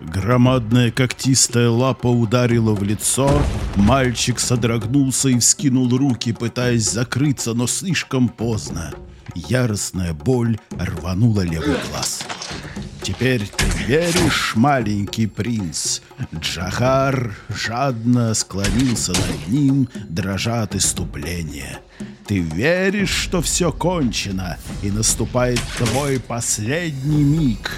Громадная когтистая лапа ударила в лицо, мальчик содрогнулся и вскинул руки, пытаясь закрыться, но слишком поздно. Яростная боль рванула левый глаз. «Теперь ты веришь, маленький принц?» Джахар жадно склонился над ним, дрожа от иступления. «Ты веришь, что все кончено, и наступает твой последний миг?»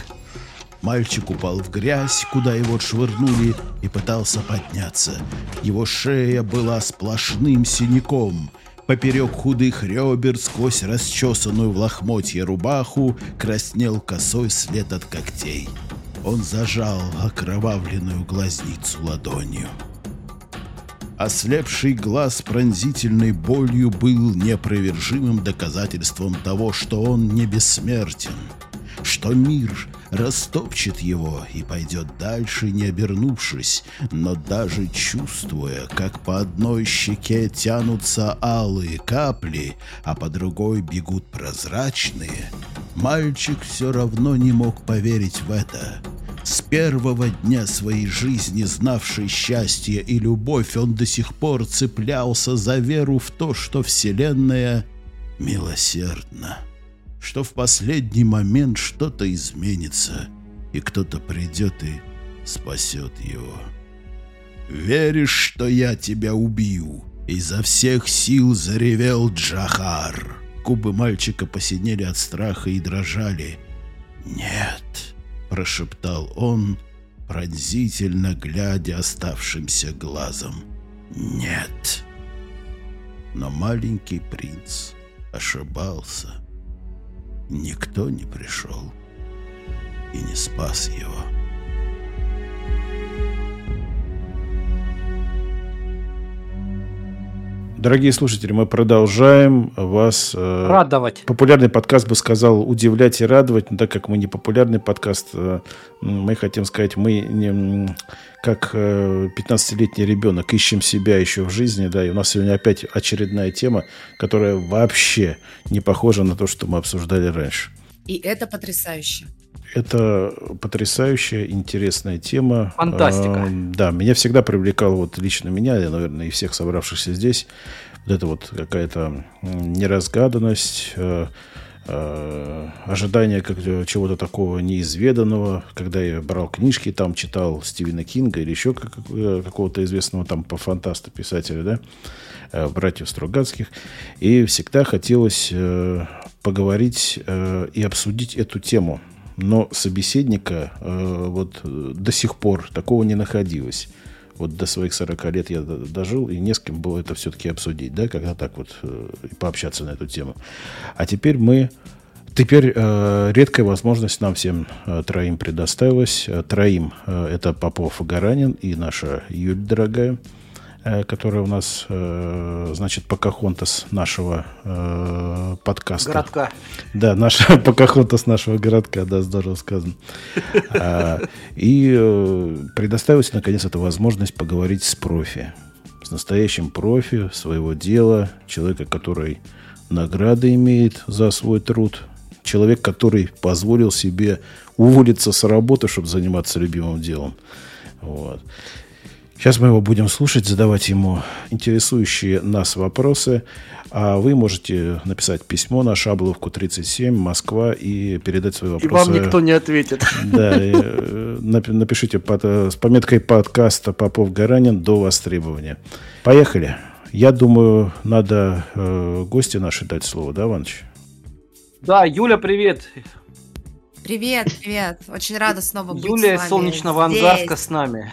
Мальчик упал в грязь, куда его отшвырнули, и пытался подняться. Его шея была сплошным синяком. Поперек худых ребер, сквозь расчесанную в лохмотье рубаху, краснел косой след от когтей. Он зажал окровавленную глазницу ладонью. Ослепший глаз пронзительной болью был непровержимым доказательством того, что он не бессмертен, что мир растопчет его и пойдет дальше, не обернувшись, но даже чувствуя, как по одной щеке тянутся алые капли, а по другой бегут прозрачные, мальчик все равно не мог поверить в это. С первого дня своей жизни, знавший счастье и любовь, он до сих пор цеплялся за веру в то, что Вселенная милосердна что в последний момент что-то изменится, и кто-то придет и спасет его. «Веришь, что я тебя убью?» Изо всех сил заревел Джахар. Губы мальчика посинели от страха и дрожали. «Нет», — прошептал он, пронзительно глядя оставшимся глазом. «Нет». Но маленький принц ошибался никто не пришел и не спас его. Дорогие слушатели, мы продолжаем вас... Э, радовать. Популярный подкаст бы сказал удивлять и радовать, но так как мы не популярный подкаст, э, мы хотим сказать, мы не, как 15-летний э, ребенок ищем себя еще в жизни, да, и у нас сегодня опять очередная тема, которая вообще не похожа на то, что мы обсуждали раньше. И это потрясающе. Это потрясающая, интересная тема. Фантастика. Э, да, меня всегда привлекал, вот лично меня, и, наверное, и всех собравшихся здесь, вот это вот какая-то неразгаданность, э, ожидание как чего-то такого неизведанного. Когда я брал книжки, там читал Стивена Кинга или еще как, э, какого-то известного там по фантасту писателя, да, э, братьев Стругацких. И всегда хотелось э, поговорить э, и обсудить эту тему – но собеседника э, вот до сих пор такого не находилось. Вот до своих 40 лет я дожил, и не с кем было это все-таки обсудить, да, когда так вот э, пообщаться на эту тему. А теперь мы Теперь э, редкая возможность нам всем э, троим предоставилась. Э, троим э, это Попов и Гаранин и наша Юль дорогая. Э, которая у нас, э, значит, Покахонтас нашего э, подкаста. Городка. Да, наша Покахонтас нашего городка, да, здорово сказано. А, и предоставилась, наконец, эта возможность поговорить с профи. С настоящим профи своего дела, человека, который награды имеет за свой труд, человек, который позволил себе уволиться с работы, чтобы заниматься любимым делом. Вот. Сейчас мы его будем слушать, задавать ему интересующие нас вопросы. А вы можете написать письмо на Шабловку 37, Москва, и передать свои вопросы. И вам никто не ответит. Да, э, напишите под, с пометкой подкаста Попов Гаранин до востребования. Поехали. Я думаю, надо э, гости наши дать слово, да, Иваныч? Да, Юля, привет. Привет, привет. Очень рада снова быть Юлия с вами. Солнечного Ангарска с нами.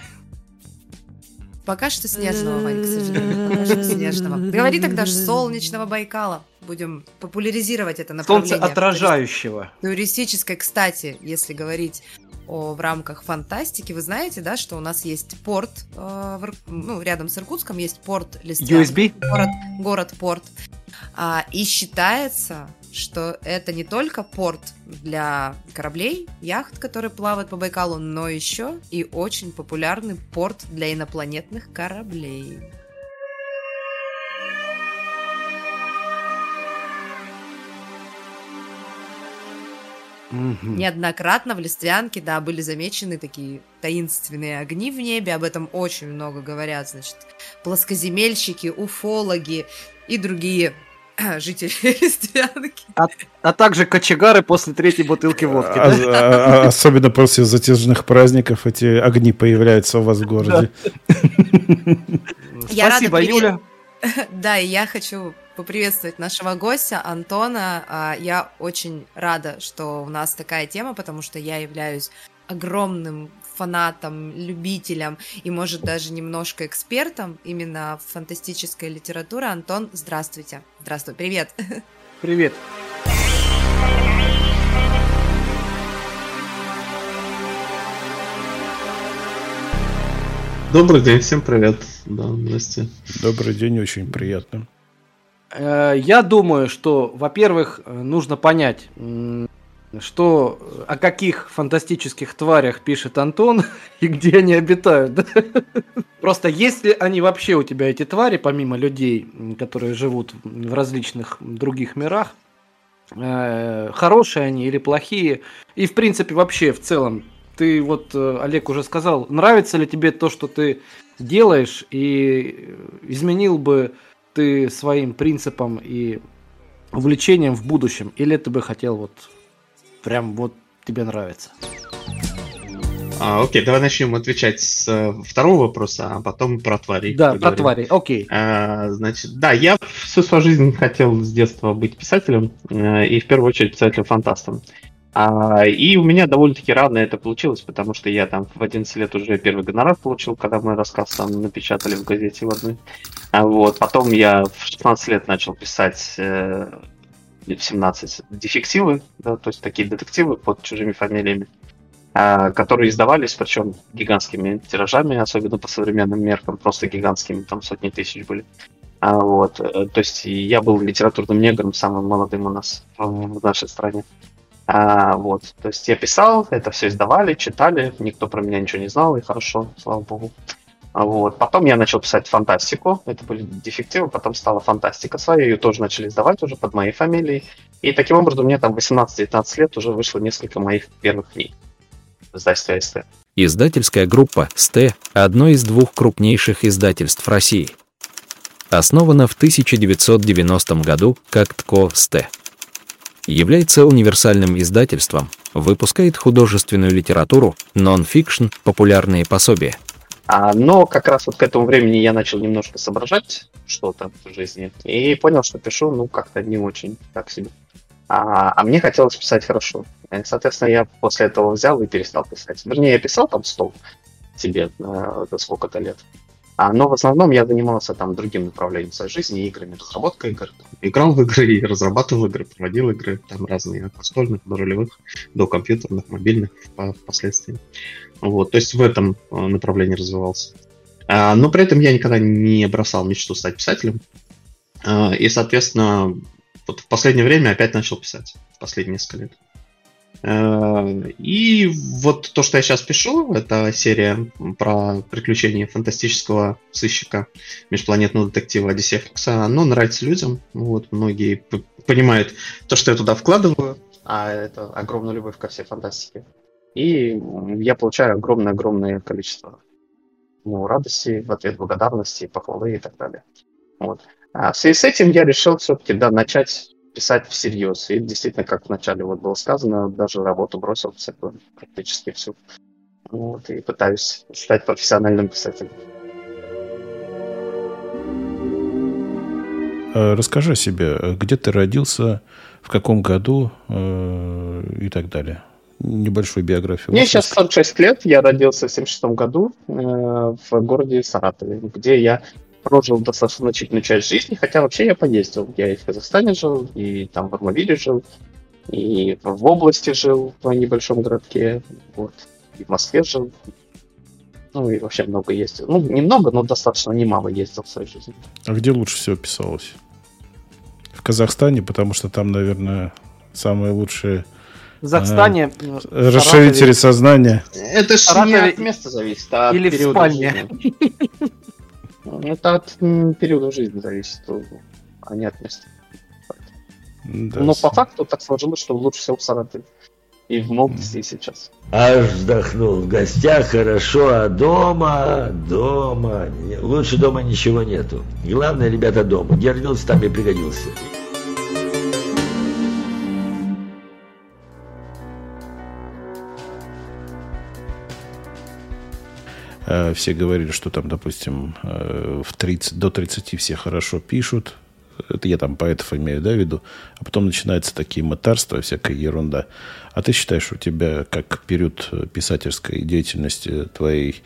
Пока что снежного, Вань, к сожалению. Пока что снежного. Говори тогда солнечного Байкала. Будем популяризировать это направление. Солнце отражающего. Туристическое, кстати, если говорить о, в рамках фантастики, вы знаете, да, что у нас есть порт, э, в, ну, рядом с Иркутском есть порт Листян. USB? Город, город-порт. А, и считается, что это не только порт для кораблей, яхт, которые плавают по Байкалу, но еще и очень популярный порт для инопланетных кораблей. Мгм. Неоднократно в Листвянке, да, были замечены такие таинственные огни в небе, об этом очень много говорят, значит, плоскоземельщики, уфологи и другие жители Листвянки. А также кочегары после третьей бутылки водки. А- да? а- а- Особенно после затяжных праздников эти огни появляются у вас в городе. Я рада Спасибо, привет- Юля. Да, и я хочу поприветствовать нашего гостя Антона. А, Я очень рада, что у нас такая тема, потому что я являюсь огромным фанатом, любителем и, может, даже немножко экспертом именно в фантастической литературе. Антон, здравствуйте. Здравствуй, привет. Привет. Добрый день, всем привет. Да, здрасте. Добрый день, очень приятно. Э, Я думаю, что, во-первых, э, нужно понять, что э, о каких фантастических тварях пишет Антон и где они обитают. Просто есть ли они вообще у тебя эти твари, помимо людей, которые живут в различных других мирах, э, хорошие они или плохие? И, в принципе, вообще, в целом, ты вот, э, Олег уже сказал, нравится ли тебе то, что ты делаешь, и изменил бы ты своим принципам и увлечением в будущем? Или ты бы хотел вот прям вот тебе нравится? А, окей, давай начнем отвечать с э, второго вопроса, а потом про тварей. Да, про поговорим. твари, окей. А, значит, да, я всю свою жизнь хотел с детства быть писателем, э, и в первую очередь писателем-фантастом. А, и у меня довольно-таки рано это получилось, потому что я там в 11 лет уже первый гонорар получил, когда мой рассказ там напечатали в газете в одной. А вот, потом я в 16 лет начал писать э, в 17 дефективы, да, то есть такие детективы под чужими фамилиями, а, которые издавались, причем гигантскими тиражами, особенно по современным меркам, просто гигантскими, там сотни тысяч были. А, вот, э, то есть я был литературным негром, самым молодым у нас в нашей стране. А, вот, то есть я писал, это все издавали, читали, никто про меня ничего не знал, и хорошо, слава богу. Вот. Потом я начал писать фантастику, это были дефективы, потом стала фантастика своя, ее тоже начали издавать уже под моей фамилией. И таким образом меня там 18-19 лет уже вышло несколько моих первых книг в издательстве АСТ. Издательская группа «СТ» – одно из двух крупнейших издательств России. Основана в 1990 году как ТКО «СТ». Является универсальным издательством, выпускает художественную литературу, нон-фикшн, популярные пособия. А, но как раз вот к этому времени я начал немножко соображать что-то в жизни и понял, что пишу, ну, как-то не очень, так себе. А, а мне хотелось писать хорошо. И, соответственно, я после этого взял и перестал писать. Вернее, я писал там стол себе э, сколько-то лет. А, но в основном я занимался там другим направлением своей жизни, играми, разработкой игр. Играл в игры и разрабатывал игры, проводил игры, там разные, от настольных до ролевых, до компьютерных, мобильных по- впоследствии. Вот, то есть в этом э, направлении развивался. А, но при этом я никогда не бросал мечту стать писателем. А, и, соответственно, вот в последнее время опять начал писать. В последние несколько лет. Э, И вот то, что я сейчас пишу, это серия про приключения фантастического сыщика межпланетного детектива Одиссея Фокса. Оно нравится людям. Вот, многие понимают то, что я туда вкладываю, а это огромная любовь ко всей фантастике. И я получаю огромное-огромное количество ну, радости, в ответ благодарности, похвалы и так далее. Вот. А в связи с этим я решил все-таки да, начать писать всерьез. И действительно, как вначале вот было сказано, даже работу бросил всякую, практически всю. Вот, и пытаюсь стать профессиональным писателем. Э, Расскажи о себе, где ты родился, в каком году э, и так далее. Небольшую биографию. Мне сейчас есть? 46 лет, я родился в 76 году э, в городе Саратове, где я прожил достаточно значительную часть жизни, хотя вообще я поездил. Я и в Казахстане жил, и там в Армавире жил, и в области жил, в небольшом городке, вот, и в Москве жил. Ну и вообще много ездил. Ну, немного, но достаточно немало ездил в своей жизни. А где лучше всего писалось? В Казахстане, потому что там, наверное, самые лучшие В Казахстане, в расширители сознания. Это ж Саратове не от места зависит, а или в спальне. жизни. Это от периода жизни зависит, а не от места. Да, Но с- по факту так сложилось, что лучше всего в Саратове. И в молодости, и сейчас. Аж вздохнул. В гостях хорошо, а дома, дома... Лучше дома ничего нету. Главное, ребята, дома. Где родился, там и пригодился. Все говорили, что там, допустим, э, в 30, до 30 все хорошо пишут. Это я там поэтов имею да, в виду. А потом начинаются такие мытарства, всякая ерунда. А ты считаешь, у тебя как период писательской деятельности твоей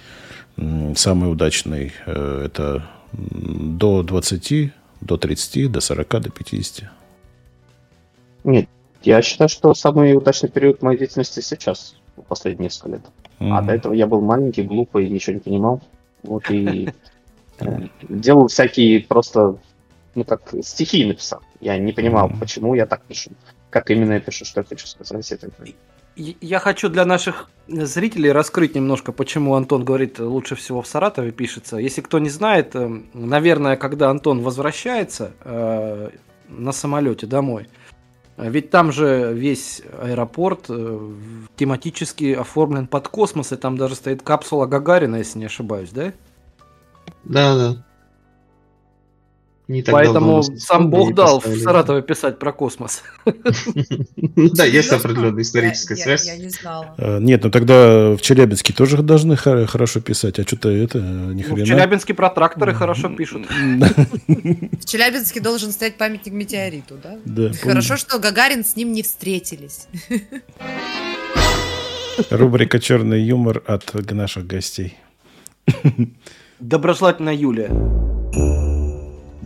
самый удачный э, это до 20, до 30, до 40, до 50? Нет, я считаю, что самый удачный период моей деятельности сейчас, последние несколько лет. Mm-hmm. А до этого я был маленький, глупый, ничего не понимал. Вот и э, делал всякие просто, ну как стихи написал. Я не понимал, почему я так пишу. Как именно я пишу, что я хочу сказать. Это... Я хочу для наших зрителей раскрыть немножко, почему Антон говорит, лучше всего в Саратове пишется. Если кто не знает, э, наверное, когда Антон возвращается э, на самолете домой, ведь там же весь аэропорт э, тематически оформлен под космос, и там даже стоит капсула Гагарина, если не ошибаюсь, да? Да, да. Не так Поэтому сам Бог дал в Саратове писать про космос. Да, есть определенная историческая связь. Я не знала. Э, нет, ну тогда в Челябинске тоже должны хорошо писать, а что-то это ни хрена. В Челябинске про тракторы хорошо пишут. В Челябинске должен стоять памятник метеориту, да? Да. Хорошо, что Гагарин с ним не встретились. Рубрика «Черный юмор» от наших гостей. Доброжелательная Юлия.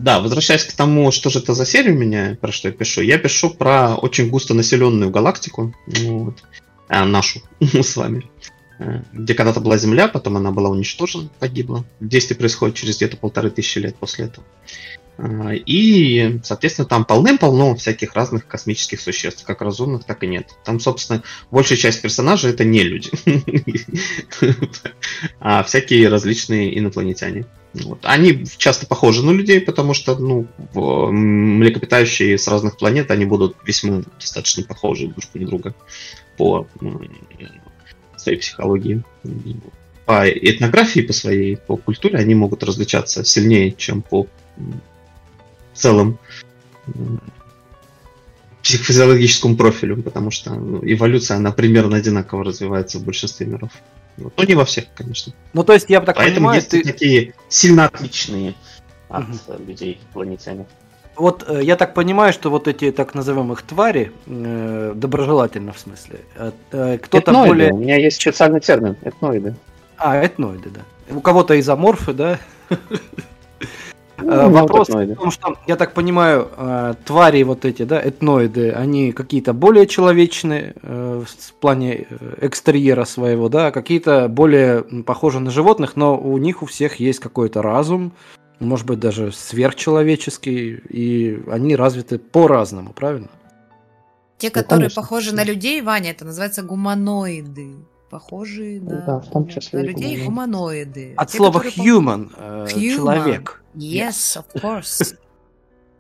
Да, возвращаясь к тому, что же это за серия у меня, про что я пишу. Я пишу про очень густо населенную галактику, вот, а, нашу с вами, э, где когда-то была Земля, потом она была уничтожена, погибла. Действие происходит через где-то полторы тысячи лет после этого. А, и, соответственно, там полным-полно всяких разных космических существ, как разумных, так и нет. Там, собственно, большая часть персонажей это не люди, а всякие различные инопланетяне. Вот. Они часто похожи на людей, потому что ну, млекопитающие с разных планет, они будут весьма достаточно похожи друг на друга по своей психологии. По этнографии, по своей, по культуре они могут различаться сильнее, чем по целым психофизиологическому профилю, потому что ну, эволюция, она примерно одинаково развивается в большинстве миров. Но не во всех, конечно. Ну, то есть, я бы так Поэтому понимаю, есть ты... такие сильно отличные от угу. людей планетяне. Вот э, я так понимаю, что вот эти так называемых твари, э, доброжелательно в смысле, э, э кто-то этноиды. более... У меня есть специальный термин, этноиды. А, этноиды, да. У кого-то изоморфы, да? Ну, Вопрос в том, что, я так понимаю, э, твари вот эти, да, этноиды, они какие-то более человечные э, в плане экстерьера своего, да, какие-то более похожи на животных, но у них у всех есть какой-то разум, может быть, даже сверхчеловеческий, и они развиты по-разному, правильно? Те, ну, которые конечно. похожи на людей, Ваня, это называется гуманоиды похожие на, да, в том числе на людей гуманоиды. От Те, слова human, э, human, человек. Yes, of course.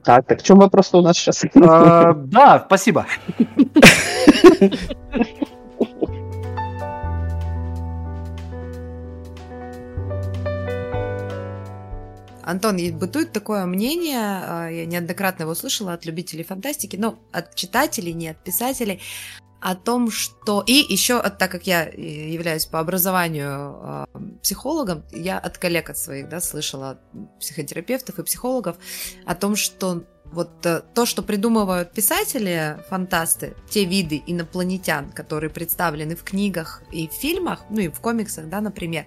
Так, так в чем вопрос у нас сейчас? А, да, спасибо. Антон, бытует такое мнение, а, я неоднократно его слышала от любителей фантастики, но от читателей, не от писателей, о том, что... И еще, так как я э, являюсь по образованию э, психологом, я от коллег от своих, да, слышала от психотерапевтов и психологов о том, что вот э, то, что придумывают писатели, фантасты, те виды инопланетян, которые представлены в книгах и в фильмах, ну и в комиксах, да, например,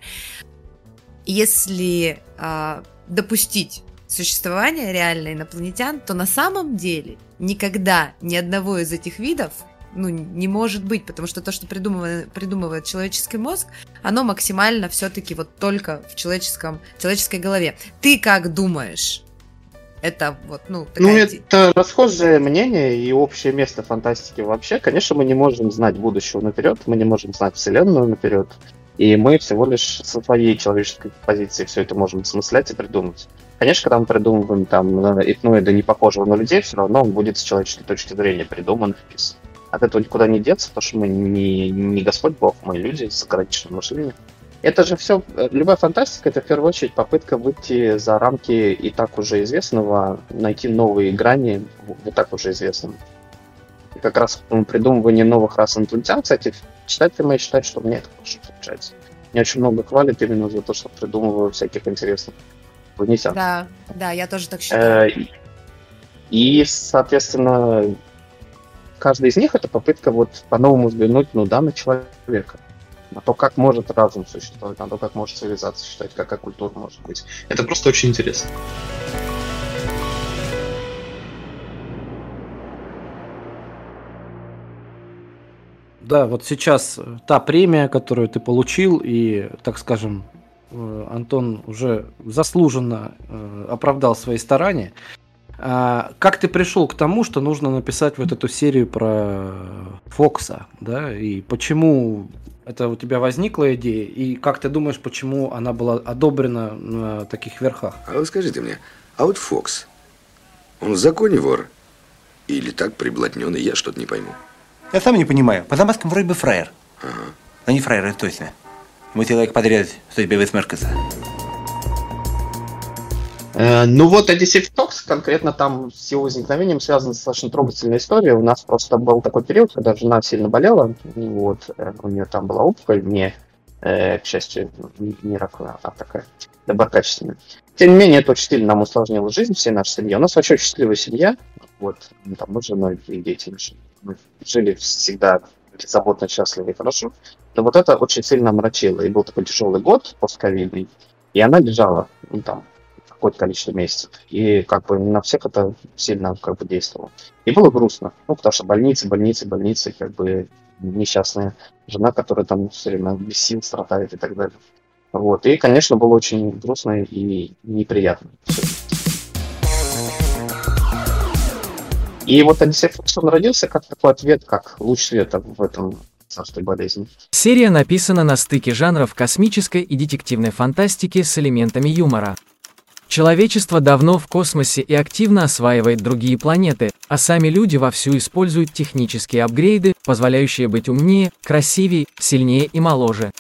если э, допустить существование реально инопланетян, то на самом деле никогда ни одного из этих видов ну, не может быть, потому что то, что придумывает, придумывает человеческий мозг, оно максимально все-таки вот только в человеческом, человеческой голове. Ты как думаешь? Это вот, ну, такая... Ну, это расхожее мнение и общее место фантастики вообще. Конечно, мы не можем знать будущего наперед, мы не можем знать Вселенную наперед. И мы всего лишь со своей человеческой позиции все это можем смыслять и придумать. Конечно, когда мы придумываем там этноида не похожего на людей, все равно он будет с человеческой точки зрения придуман, вписан. От этого никуда не деться, потому что мы не, не Господь Бог, мы люди с ограниченным мышлением. Это же все, любая фантастика, это в первую очередь попытка выйти за рамки и так уже известного, найти новые грани в и так уже известном. И как раз придумывание новых рас инопланетян, кстати, читатели мои считают, что мне это хорошо получается. Мне очень много хвалят именно за то, что придумываю всяких интересных инопланетян. Да, да, я тоже так считаю. Э, и, соответственно, каждый из них это попытка вот по-новому взглянуть, ну да, на человека. На то, как может разум существовать, на то, как может цивилизация существовать, какая культура может быть. Это просто очень интересно. Да, вот сейчас э, та премия, которую ты получил, и, так скажем, э, Антон уже заслуженно э, оправдал свои старания. А, как ты пришел к тому, что нужно написать вот эту серию про Фокса, да, и почему это у тебя возникла идея, и как ты думаешь, почему она была одобрена на таких верхах? А вы скажите мне, а вот Фокс, он в законе вор? Или так приблотненный, я что-то не пойму. Я сам не понимаю. По замазкам вроде бы фраер. Ага. Но не фраер, это точно. Ему человек подрезать, что тебе высморкаться. Э, ну вот Odyssey Fox конкретно там с его возникновением связана достаточно трогательная история. У нас просто был такой период, когда жена сильно болела, вот, э, у нее там была опухоль, не, э, к счастью, не, раковая, а такая доброкачественная. Тем не менее, это очень сильно нам усложнило жизнь всей нашей семьи. У нас вообще счастливая семья, вот, там мы с женой и дети мы жили всегда беззаботно, счастливо и хорошо. Но вот это очень сильно омрачило. И был такой тяжелый год постковидный, и она лежала, ну, там, какое-то количество месяцев. И как бы на всех это сильно как бы действовало. И было грустно. Ну, потому что больницы, больницы, больницы, как бы несчастная жена, которая там все время без сил страдает и так далее. Вот. И, конечно, было очень грустно и неприятно. И вот Одиссей Фоксон родился как такой ответ, как луч света в этом царстве болезни. Серия написана на стыке жанров космической и детективной фантастики с элементами юмора. Человечество давно в космосе и активно осваивает другие планеты, а сами люди вовсю используют технические апгрейды, позволяющие быть умнее, красивее, сильнее и моложе.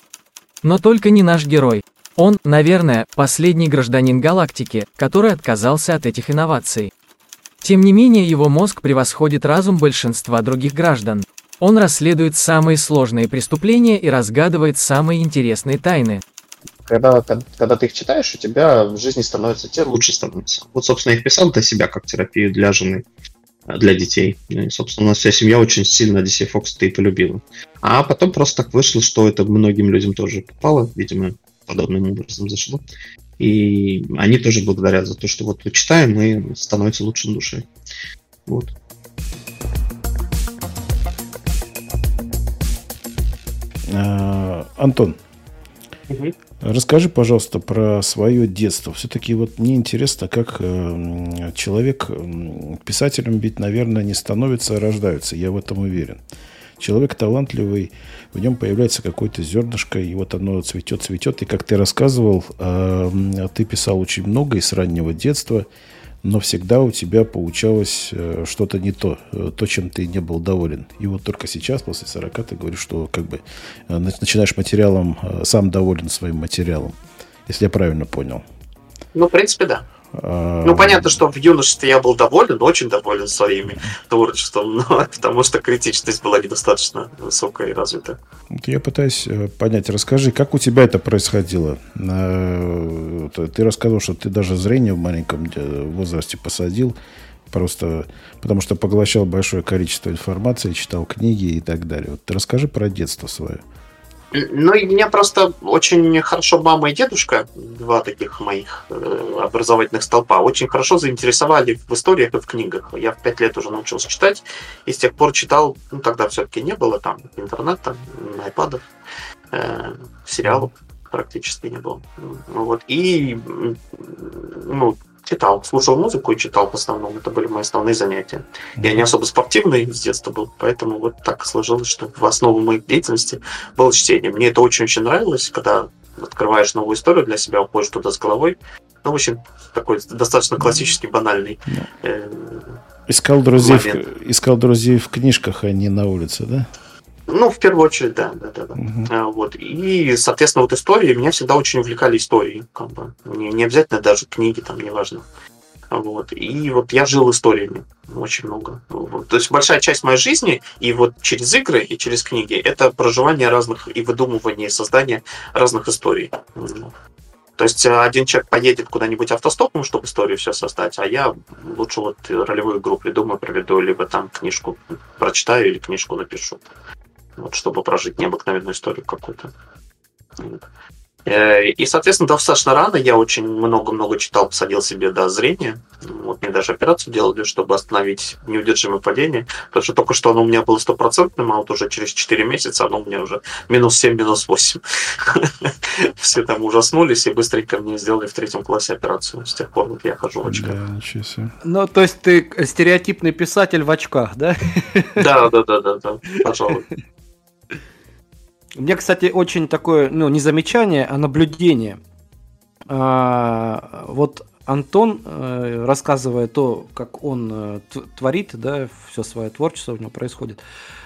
Но только не наш герой. Он, наверное, последний гражданин галактики, который отказался от этих инноваций. Тем не менее, его мозг превосходит разум большинства других граждан. Он расследует самые сложные преступления и разгадывает самые интересные тайны. Когда, когда, когда ты их читаешь, у тебя в жизни становится, тебе лучше становится. Вот, собственно, я их писал для себя, как терапию для жены, для детей. И, собственно, у нас вся семья очень сильно DC Fox ты и полюбила. А потом просто так вышло, что это многим людям тоже попало, видимо, подобным образом зашло. И они тоже благодарят за то, что вот читаем и становится лучше на душе. Вот. А, Антон, угу. Расскажи, пожалуйста, про свое детство. Все-таки вот мне интересно, как э, человек писателем ведь, наверное, не становится, а рождаются. Я в этом уверен. Человек талантливый, в нем появляется какое-то зернышко, и вот оно цветет, цветет. И как ты рассказывал, э, ты писал очень много из раннего детства, но всегда у тебя получалось э, что-то не то, э, то, чем ты не был доволен. И вот только сейчас, после 40, ты говоришь, что как бы э, начинаешь материалом, сам доволен своим материалом, если я правильно понял. Ну, в принципе, да. Ну, понятно, что в юношестве я был доволен, очень доволен своим творчеством, но потому что критичность была недостаточно высокая и развита. Я пытаюсь э, понять, расскажи, как у тебя это происходило? Э, ты рассказывал, что ты даже зрение в маленьком э, возрасте посадил, просто потому что поглощал большое количество информации, читал книги и так далее. Вот расскажи про детство свое. Ну, и меня просто очень хорошо мама и дедушка, два таких моих э, образовательных столпа, очень хорошо заинтересовали в историях и в книгах. Я в пять лет уже научился читать, и с тех пор читал, ну, тогда все-таки не было там интернета, айпадов, э, сериалов практически не было. Ну, вот. И ну, читал, слушал музыку и читал в основном. Это были мои основные занятия. Я не особо спортивный с детства был, поэтому вот так сложилось, что в основу моей деятельности было чтение. Мне это очень-очень нравилось, когда открываешь новую историю для себя, уходишь туда с головой. Ну, в общем, такой достаточно классический, банальный. э, Искал друзей, в, искал друзей в книжках, а не на улице, да? Ну, в первую очередь, да, да, да, да. А, Вот. И, соответственно, вот истории, меня всегда очень увлекали истории, как бы. Не, не обязательно даже книги, там, неважно. Вот. И вот я жил историями очень много. Вот. То есть большая часть моей жизни, и вот через игры, и через книги, это проживание разных и выдумывание, и создание разных историй. То есть э, один человек поедет куда-нибудь автостопом, чтобы историю все создать, а я лучше вот ролевую игру придумаю, проведу, либо там книжку прочитаю или книжку напишу. Вот, чтобы прожить необыкновенную историю какую-то. Э, И, соответственно, достаточно рано я очень много-много читал, посадил себе до зрения. Вот мне даже операцию делали, чтобы остановить неудержимое падение. Потому что только что оно у меня было стопроцентным, а вот уже через 4 месяца оно у меня уже минус 7, минус 8. Все там ужаснулись и быстренько мне сделали в третьем классе операцию. С тех пор вот я хожу в очках. Да, ничего себе. Ну, то есть ты стереотипный писатель в очках, да? Да, да, да, да, да, пожалуй. Меня, кстати, очень такое, ну, не замечание, а наблюдение. А, вот Антон, э, рассказывая то, как он э, творит, да, все свое творчество у него происходит,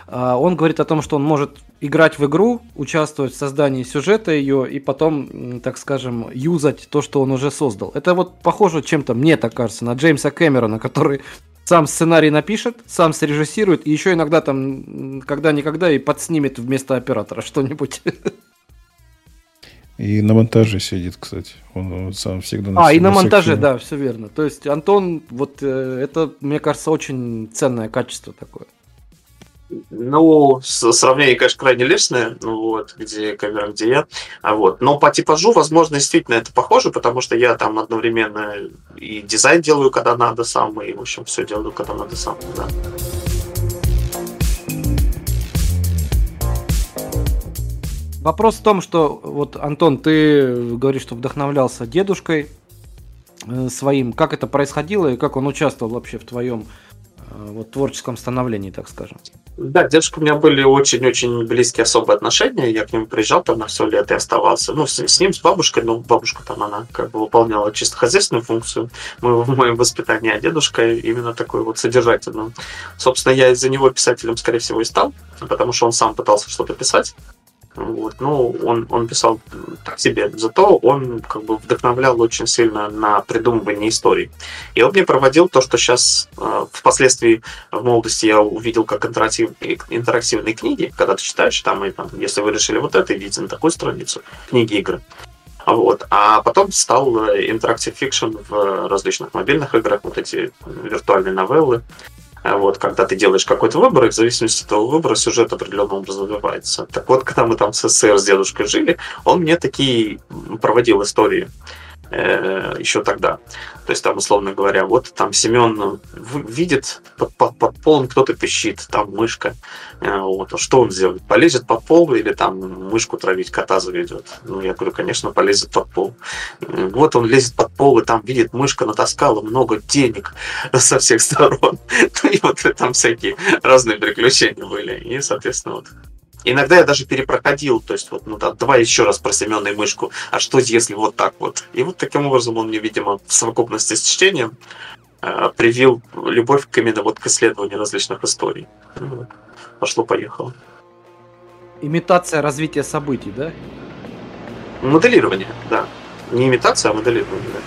а, он говорит о том, что он может играть в игру, участвовать в создании сюжета ее и потом, так скажем, юзать то, что он уже создал. Это вот похоже чем-то, мне так кажется, на Джеймса Кэмерона, который сам сценарий напишет, сам срежиссирует, и еще иногда там, когда-никогда, и подснимет вместо оператора что-нибудь. И на монтаже сидит, кстати. Он, он сам всегда А, и всех- на всех монтаже, да, все верно. То есть Антон, вот э, это, мне кажется, очень ценное качество такое. Ну, сравнение, конечно, крайне лестное, вот, где камера, где я. А вот. Но по типажу, возможно, действительно это похоже, потому что я там одновременно и дизайн делаю, когда надо сам, и, в общем, все делаю, когда надо сам, да. Вопрос в том, что вот, Антон, ты говоришь, что вдохновлялся дедушкой э, своим. Как это происходило и как он участвовал вообще в твоем вот, творческом становлении, так скажем? Да, дедушка у меня были очень-очень близкие особые отношения. Я к нему приезжал там на все лето и оставался. Ну, с, с ним, с бабушкой, ну, бабушка там, она как бы выполняла чисто хозяйственную функцию моего, в моем воспитании, а дедушка именно такой вот содержательную. Собственно, я из-за него писателем, скорее всего, и стал, потому что он сам пытался что-то писать. Вот. Ну, он, он писал так себе. Зато он как бы вдохновлял очень сильно на придумывание историй. И он мне проводил то, что сейчас э, впоследствии в молодости я увидел как интерактив, интерактивные книги, когда ты читаешь, там, и, там, если вы решили вот это, идите на такую страницу, книги игры. Вот. А потом стал interactive fiction в различных мобильных играх, вот эти виртуальные новеллы. А Вот, когда ты делаешь какой-то выбор, и в зависимости от этого выбора сюжет определенным образом развивается. Так вот, когда мы там с СССР с дедушкой жили, он мне такие проводил истории э, еще тогда. То есть там, условно говоря, вот там Семен в- видит под, под, под полом кто-то пищит, там мышка. Э, Вот, что он сделает? Полезет под пол или там мышку травить, кота заведет? Ну, я говорю, конечно, полезет под пол. Э, Вот он лезет под пол, и там видит, мышка натаскала много денег со всех сторон. Ну, и вот там всякие разные приключения были. И, соответственно, вот Иногда я даже перепроходил, то есть вот, ну да, давай еще раз про Семена и мышку, а что если вот так вот? И вот таким образом он мне, видимо, в совокупности с чтением э, привил любовь к именно вот к исследованию различных историй. Ну, вот. Пошло-поехало. Имитация развития событий, да? Моделирование, да. Не имитация, а моделирование, да.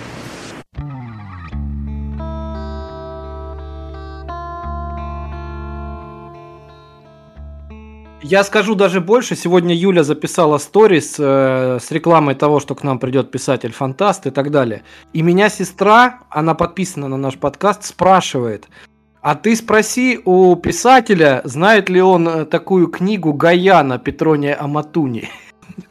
Я скажу даже больше. Сегодня Юля записала сторис э, с рекламой того, что к нам придет писатель-фантаст и так далее. И меня сестра, она подписана на наш подкаст, спрашивает, а ты спроси у писателя, знает ли он э, такую книгу Гаяна Петрония Аматуни.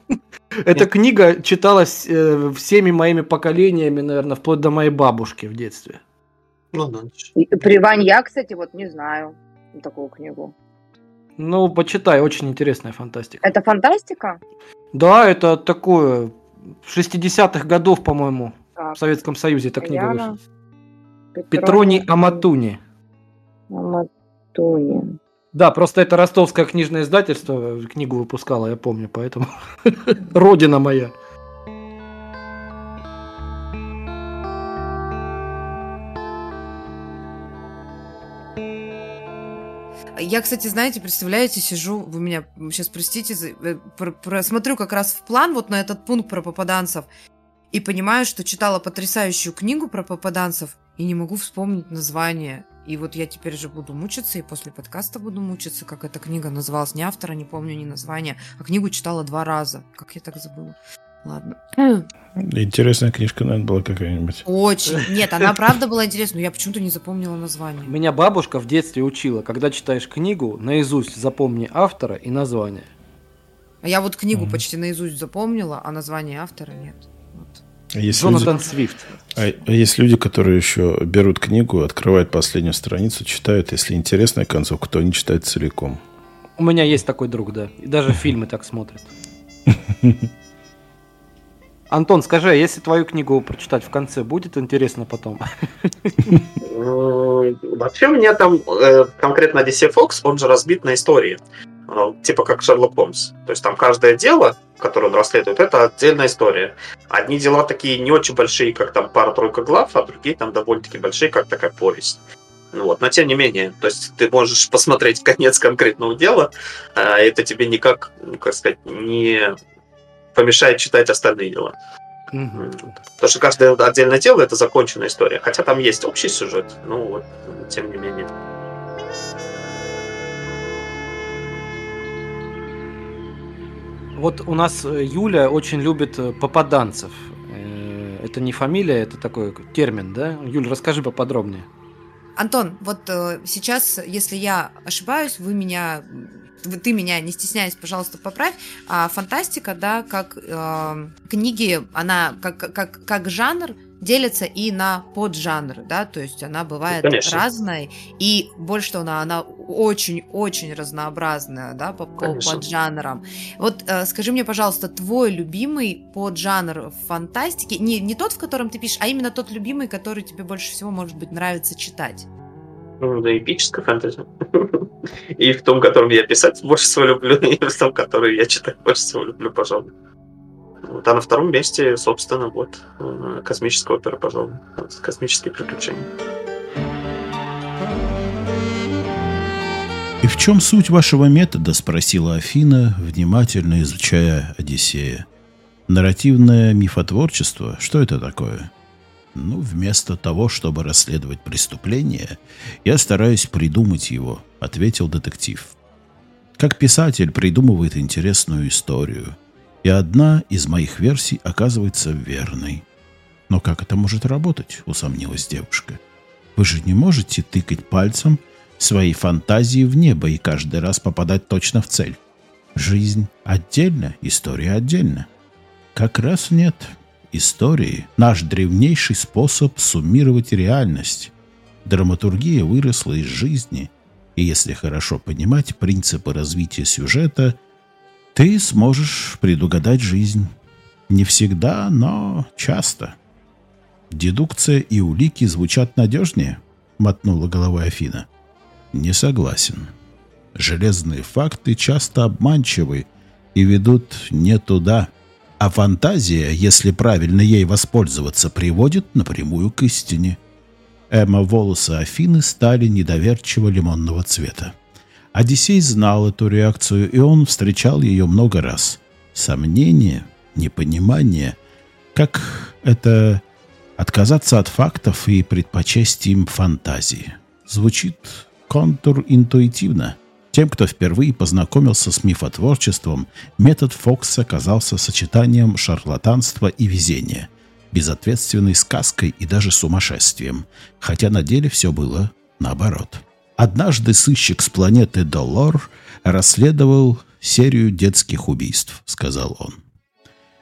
Эта книга читалась э, всеми моими поколениями, наверное, вплоть до моей бабушки в детстве. Ну да. И При Ванья, кстати, вот не знаю такую книгу. Ну, почитай, очень интересная фантастика. Это фантастика? Да, это такое 60-х годов, по-моему, Так, в Советском Союзе эта книга Гаяна, вышла. Петроний Аматуни. Аматуни. Да, просто это ростовское книжное издательство книгу выпускало, я помню, поэтому родина моя. Я, кстати, знаете, представляете, сижу, вы меня сейчас простите, э, смотрю как раз в план вот на этот пункт про попаданцев и понимаю, что читала потрясающую книгу про попаданцев и не могу вспомнить название. И вот я теперь же буду мучиться, и после подкаста буду мучиться, как эта книга называлась. Ни автора, не помню, ни названия. А книгу читала два раза. Как я так забыла? Ладно. Интересная книжка, наверное, была какая-нибудь. Очень. Нет, она правда была интересна, но я почему-то не запомнила название. Меня бабушка в детстве учила, когда читаешь книгу, наизусть запомни автора и название. А я вот книгу почти наизусть запомнила, а название автора нет. Вот. А есть Джонатан люди- Свифт. А а есть люди, которые еще берут книгу, открывают последнюю страницу, читают. Если интересная концовка, то они читают целиком. У меня есть такой друг, да. И даже фильмы так смотрят. Антон, скажи, а если твою книгу прочитать в конце, будет интересно потом? Вообще у меня там э, конкретно DC Fox, он же разбит на истории. Э, Типа как Шерлок Холмс. То есть там каждое дело, которое он расследует, это отдельная история. Одни дела такие не очень большие, как там пара-тройка глав, а другие там довольно-таки большие, как такая повесть. Ну вот, но тем не менее, то есть ты можешь посмотреть конец конкретного дела, а это тебе никак, ну, как сказать, не помешает читать остальные дела. Мгм. Потому что каждое отдельное дело это законченная история. Хотя там есть общий сюжет, ну вот, тем не менее. Вот у нас э, Юля очень любит э, попаданцев. Э, Это не фамилия, это такой термин, да? Юль, расскажи поподробнее. Антон, вот э, сейчас, если я ошибаюсь, вы меня, ты меня, не стесняясь, пожалуйста, поправь. А фантастика, да, как э, книги, она как, как, как жанр делится и на поджанры, да, то есть она бывает Конечно. разной, и больше того, она, она очень-очень разнообразная, да, по, по поджанрам. Вот э, скажи мне, пожалуйста, твой любимый поджанр в фантастике, не, не тот, в котором ты пишешь, а именно тот любимый, который тебе больше всего, может быть, нравится читать. Ну, да, эпическая фэнтези. И в том, котором я писать больше всего люблю, и в том, который я читать больше всего люблю, пожалуй. Вот, а на втором месте, собственно, вот э, космическая опера, пожалуй. Вот, Космические приключения. «И в чем суть вашего метода?» – спросила Афина, внимательно изучая Одиссея. «Нарративное мифотворчество? Что это такое?» «Ну, вместо того, чтобы расследовать преступление, я стараюсь придумать его», – ответил детектив. «Как писатель придумывает интересную историю, и одна из моих версий оказывается верной». «Но как это может работать?» – усомнилась девушка. «Вы же не можете тыкать пальцем своей фантазии в небо и каждый раз попадать точно в цель. Жизнь отдельно, история отдельно. Как раз нет. Истории – наш древнейший способ суммировать реальность. Драматургия выросла из жизни, и если хорошо понимать принципы развития сюжета, ты сможешь предугадать жизнь. Не всегда, но часто. Дедукция и улики звучат надежнее, мотнула головой Афина. Не согласен. Железные факты часто обманчивы и ведут не туда. А фантазия, если правильно ей воспользоваться, приводит напрямую к истине. Эмма волосы Афины стали недоверчиво лимонного цвета. Одиссей знал эту реакцию, и он встречал ее много раз. Сомнение, непонимание, как это отказаться от фактов и предпочесть им фантазии. Звучит контринтуитивно. Тем, кто впервые познакомился с мифотворчеством, метод Фокса казался сочетанием шарлатанства и везения, безответственной сказкой и даже сумасшествием, хотя на деле все было наоборот. Однажды сыщик с планеты Долор расследовал серию детских убийств, сказал он.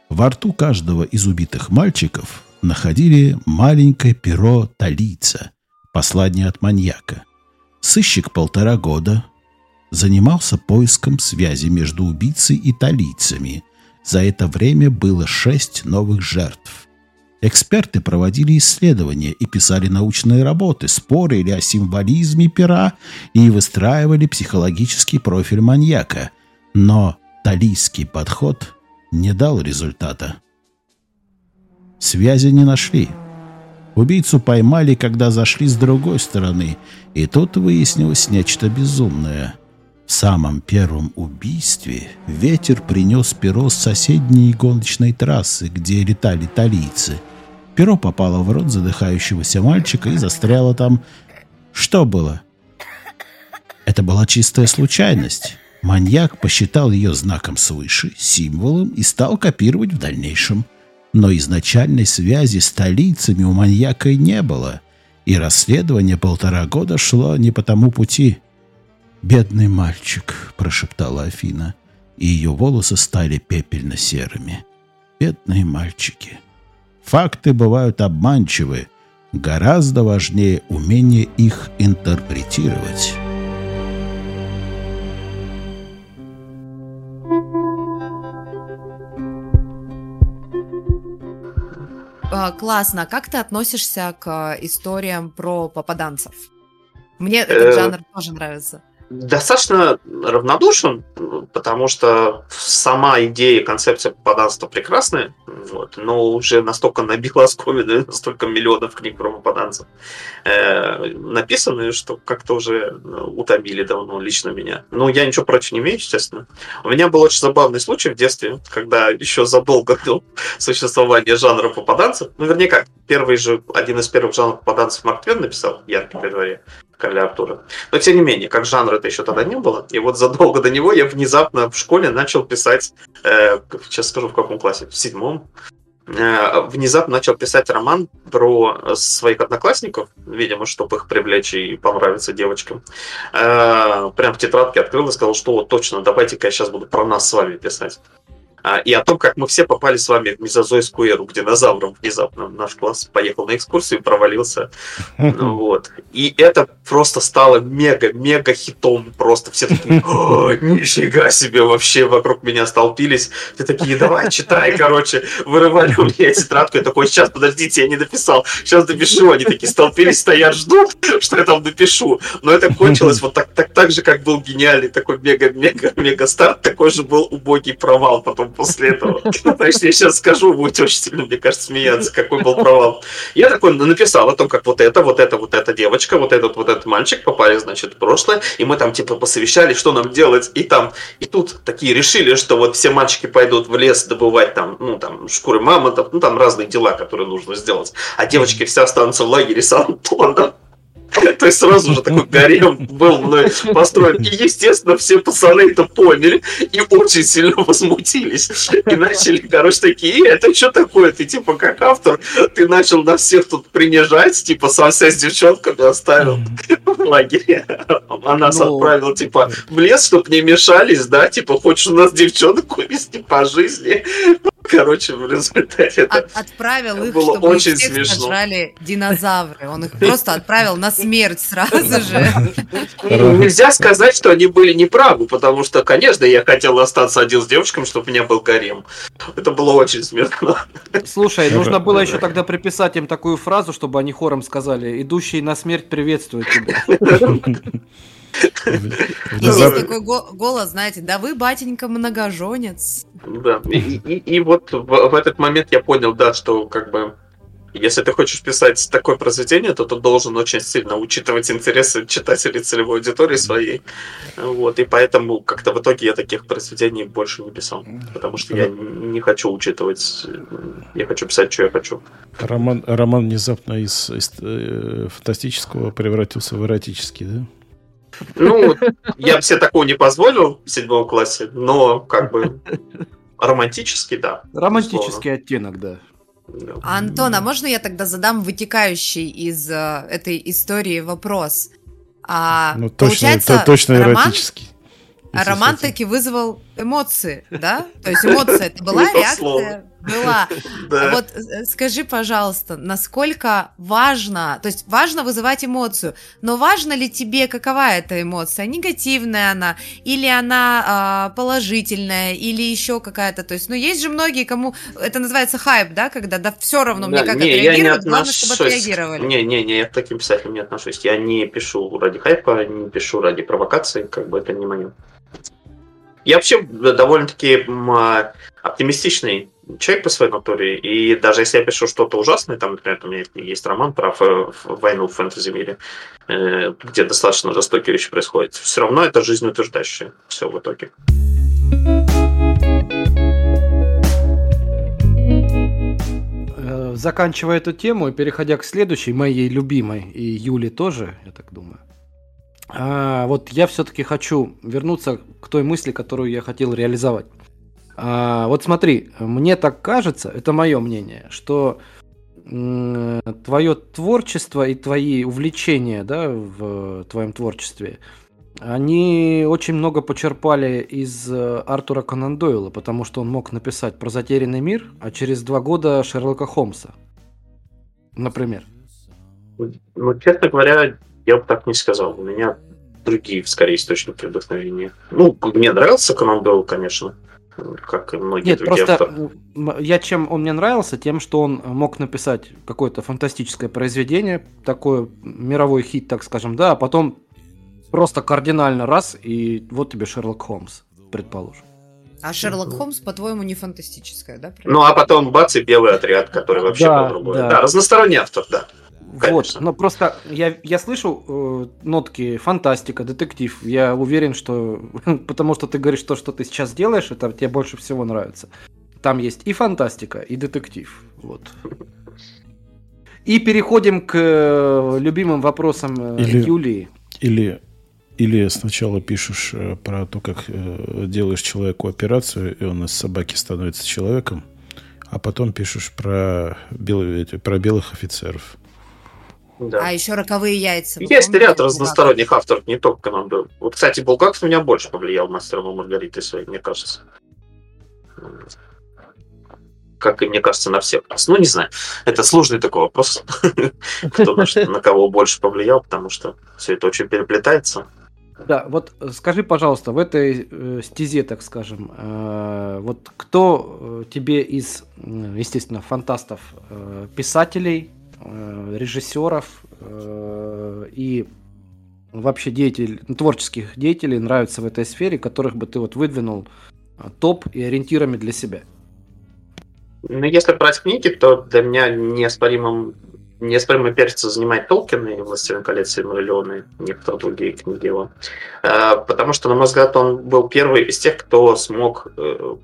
Во рту каждого из убитых мальчиков находили маленькое перо талийца, послание от маньяка. Сыщик полтора года занимался поиском связи между убийцей и талийцами. За это время было шесть новых жертв. Эксперты проводили исследования и писали научные работы, спорили о символизме пера и выстраивали психологический профиль маньяка. Но талийский подход не дал результата. Связи не нашли. Убийцу поймали, когда зашли с другой стороны, и тут выяснилось нечто безумное. В самом первом убийстве ветер принес перо с соседней гоночной трассы, где летали талийцы. Перо попало в рот задыхающегося мальчика и застряло там. Что было? Это была чистая случайность. Маньяк посчитал ее знаком свыше, символом и стал копировать в дальнейшем. Но изначальной связи с столицами у маньяка не было, и расследование полтора года шло не по тому пути. «Бедный мальчик», — прошептала Афина, и ее волосы стали пепельно-серыми. «Бедные мальчики». Факты бывают обманчивы, гораздо важнее умение их интерпретировать. А, классно. Как ты относишься к историям про попаданцев? Мне этот Э, жанр тоже нравится. Достаточно равнодушен, потому что сама идея концепция попаданства прекрасная, вот, но уже настолько набила оскомину, настолько миллионов книг про попаданцев э, написаны, что как-то уже ну, утомили давно лично меня. Ну, я ничего против не имею, естественно. У меня был очень забавный случай в детстве, когда еще задолго до существования жанра попаданцев, ну, вернее как, первый же, один из первых жанров попаданцев Марк Твен написал, «Яркий при дворе», короля Артура. Но тем не менее, как жанра это еще тогда не было. И вот задолго до него я внезапно в школе начал писать, э, сейчас скажу в каком классе, в седьмом, э, внезапно начал писать роман про своих одноклассников, видимо, чтобы их привлечь и понравиться девочкам. Э, прям в тетрадке открыл и сказал, что вот точно, давайте-ка я сейчас буду про нас с вами писать. А, И о том, как мы все попали с вами в мезозойскую эру, к динозаврам внезапно. Наш класс поехал на экскурсию и провалился. Вот. И это просто стало мега-мега хитом. Просто все такие, «О, нифига себе, вообще вокруг меня столпились. Все такие, давай, читай, короче. Вырывали у меня тетрадку. Я такой, сейчас, подождите, я не дописал. Сейчас допишу. Они такие столпились, стоят, ждут, что я там допишу. Но это кончилось вот так, так, так же, как был гениальный такой мега-мега-мега старт, такой же был убогий провал потом после этого. То есть я сейчас скажу, вы будете очень сильно, мне кажется, смеяться, какой был провал. Я такой написал о том, как вот это, вот это, вот эта девочка, вот этот, вот этот мальчик попали, значит, в прошлое, и мы там типа посовещали, что нам делать, и там, и тут такие решили, что вот все мальчики пойдут в лес добывать там, ну там, шкуры мамонтов, ну там разные дела, которые нужно сделать, а девочки все останутся в лагере Сан-Антона. То есть сразу же такой гарем был мной построен. И, естественно, все пацаны это поняли и очень сильно возмутились. И начали, короче, такие, «Э, это что такое? Ты типа как автор, ты начал на всех тут принижать, типа сам себя с девчонками оставил в лагере. А нас Ну. отправил, типа, в лес, чтобы не мешались, да? Типа, хочешь у нас девчонок увезти по жизни? Короче, в результате это... От- отправил их, было чтобы очень их всех смешно. сожрали динозавры. Он их просто отправил на смерть сразу же. Нельзя сказать, что они были неправы, потому что, конечно, я хотел остаться один с девушками, чтобы у меня был гарем. Это было очень смешно. Слушай, нужно было еще тогда приписать им такую фразу, чтобы они хором сказали «Идущий на смерть приветствует тебя». И есть такой го- голос, знаете, да вы, батенька, многоженец. Да. И, вот в, этот момент я понял, да, что как бы если ты хочешь писать такое произведение, то ты должен очень сильно учитывать интересы читателей целевой аудитории своей. Вот, и поэтому как-то в итоге я таких произведений больше не писал. Потому что я не хочу учитывать, я хочу писать, что я хочу. Роман, роман внезапно из, из, э, фантастического превратился в эротический, да? Ну, я бы себе такого не позволил в седьмом классе, но как бы романтический, да. Романтический оттенок, да. Да. Антон, а можно я тогда задам вытекающий из э, этой истории вопрос? А, Ну, точно, получается, то- точно роман, эротический. а роман таки вызвал эмоции, да? То есть эмоция это была, реакция была. Да. Вот э, скажи, пожалуйста, насколько важно, то есть важно вызывать эмоцию, но важно ли тебе, какова эта эмоция, негативная она, или она а, положительная, или еще какая-то, то есть, ну, есть же многие, кому, это называется хайп, да, когда, да, все равно мне как не, я не отреагировать, главное, чтобы отреагировали. Не, не, не, я к таким писателям не отношусь. Я не пишу ради хайпа, не пишу ради провокации, как бы это не мое. Я вообще довольно-таки а, оптимистичный человек по своей натуре, и даже если я пишу что-то ужасное, там, например, у меня есть роман про войну в фэнтези-мире, э, где достаточно жестокие вещи происходят, все равно это жизнеутверждающее все в итоге. Э, Заканчивая эту тему и переходя к следующей, моей любимой, и Юли тоже, я так думаю. А, вот я все-таки хочу вернуться к той мысли, которую я хотел реализовать. А, вот смотри, мне так кажется, это мое мнение, что твое творчество и твои увлечения да, в твоем творчестве, они очень много почерпали из э, Артура Конан Дойла, потому что он мог написать про затерянный мир, а через два года Шерлока Холмса. Например. Ну, честно говоря, я бы так не сказал. У меня другие, скорее, источники вдохновения. Ну, мне нравился Конан Дойл, конечно, как и многие Нет, другие просто авторы. я чем он мне нравился, тем, что он мог написать какое-то фантастическое произведение, такой мировой хит, так скажем, да, а потом просто кардинально раз, и вот тебе Шерлок Холмс, предположим. А Шерлок Холмс, по-твоему, не фантастическая, да? Ну, а потом бац, и белый отряд, который вообще Да, другой. да. Да. разносторонний автор, да. Вот, но просто я, я слышу э, нотки фантастика, детектив. Я уверен, что потому что ты говоришь то, что ты сейчас делаешь, это тебе больше всего нравится. Там есть и фантастика, и детектив. Вот. И переходим к э, любимым вопросам э, Или- Юлии. Или, или сначала пишешь э, про то, как э, делаешь человеку операцию, и он из собаки становится человеком, а потом пишешь про, белые, эти- про белых офицеров. Да. А еще роковые яйца. Есть помните? ряд разносторонних авторов, не только Конан Дойл. Вот, кстати, Булгаков меня больше повлиял мастером и Маргаритой своей, мне кажется. Как и мне кажется, на всех. Ну, не знаю. Это сложный такой вопрос. Кто на, что- на кого больше повлиял, потому что все это очень переплетается. Да, вот э, скажи, пожалуйста, в этой э, стезе, так скажем, э, вот кто тебе из, естественно, фантастов, э, писателей, режиссеров э, и вообще деятелей, ну, творческих деятелей нравится в этой сфере, которых бы ты вот выдвинул э, топ и ориентирами для себя? Ну, если брать книги, то для меня неоспоримым неоспоримый перец занимает Толкин и «Властелин колец» и «Миллионы» некоторые другие книги его. Э, Потому что, на мой взгляд, он был первый из тех, кто смог э,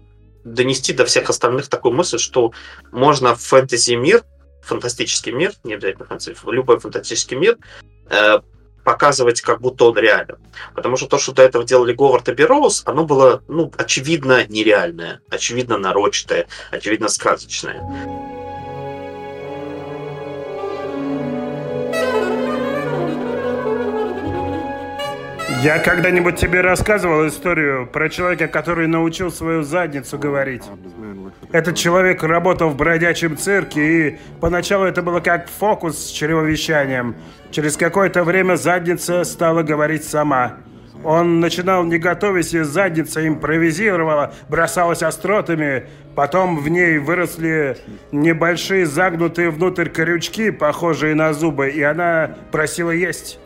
донести до всех остальных такую мысль, что можно в фэнтези-мир, фантастический мир, не обязательно фэнтези, любой фантастический мир, э, показывать, как будто он реален. Потому что то, что до этого делали Говард и Берроуз, оно было, ну, очевидно нереальное, очевидно нарочатое, очевидно сказочное. Я когда-нибудь тебе рассказывал историю про человека, который научил свою задницу говорить. Этот человек работал в бродячем цирке, и поначалу это было как фокус с чревовещанием. Через какое-то время задница стала говорить сама. Он начинал не готовясь, и задница импровизировала, бросалась остротами. Потом в ней выросли небольшие загнутые внутрь крючки, похожие на зубы, и она просила есть.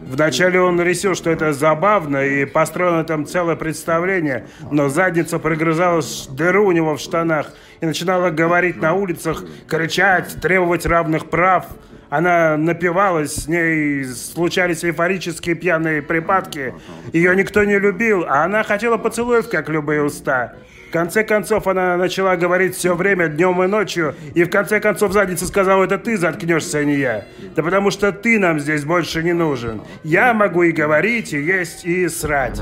Вначале он решил, что это забавно, и построил на этом целое представление, но задница прогрызалась дыру у него в штанах и начинала говорить на улицах, кричать, требовать равных прав. Она напивалась, с ней случались эйфорические пьяные припадки. Ее никто не любил, а она хотела поцелуев, как любые уста. В конце концов, она начала говорить все время, днем и ночью, и в конце концов задница сказала, это ты заткнешься, а не я. Да потому что ты нам здесь больше не нужен. Я могу и говорить, и есть, и срать.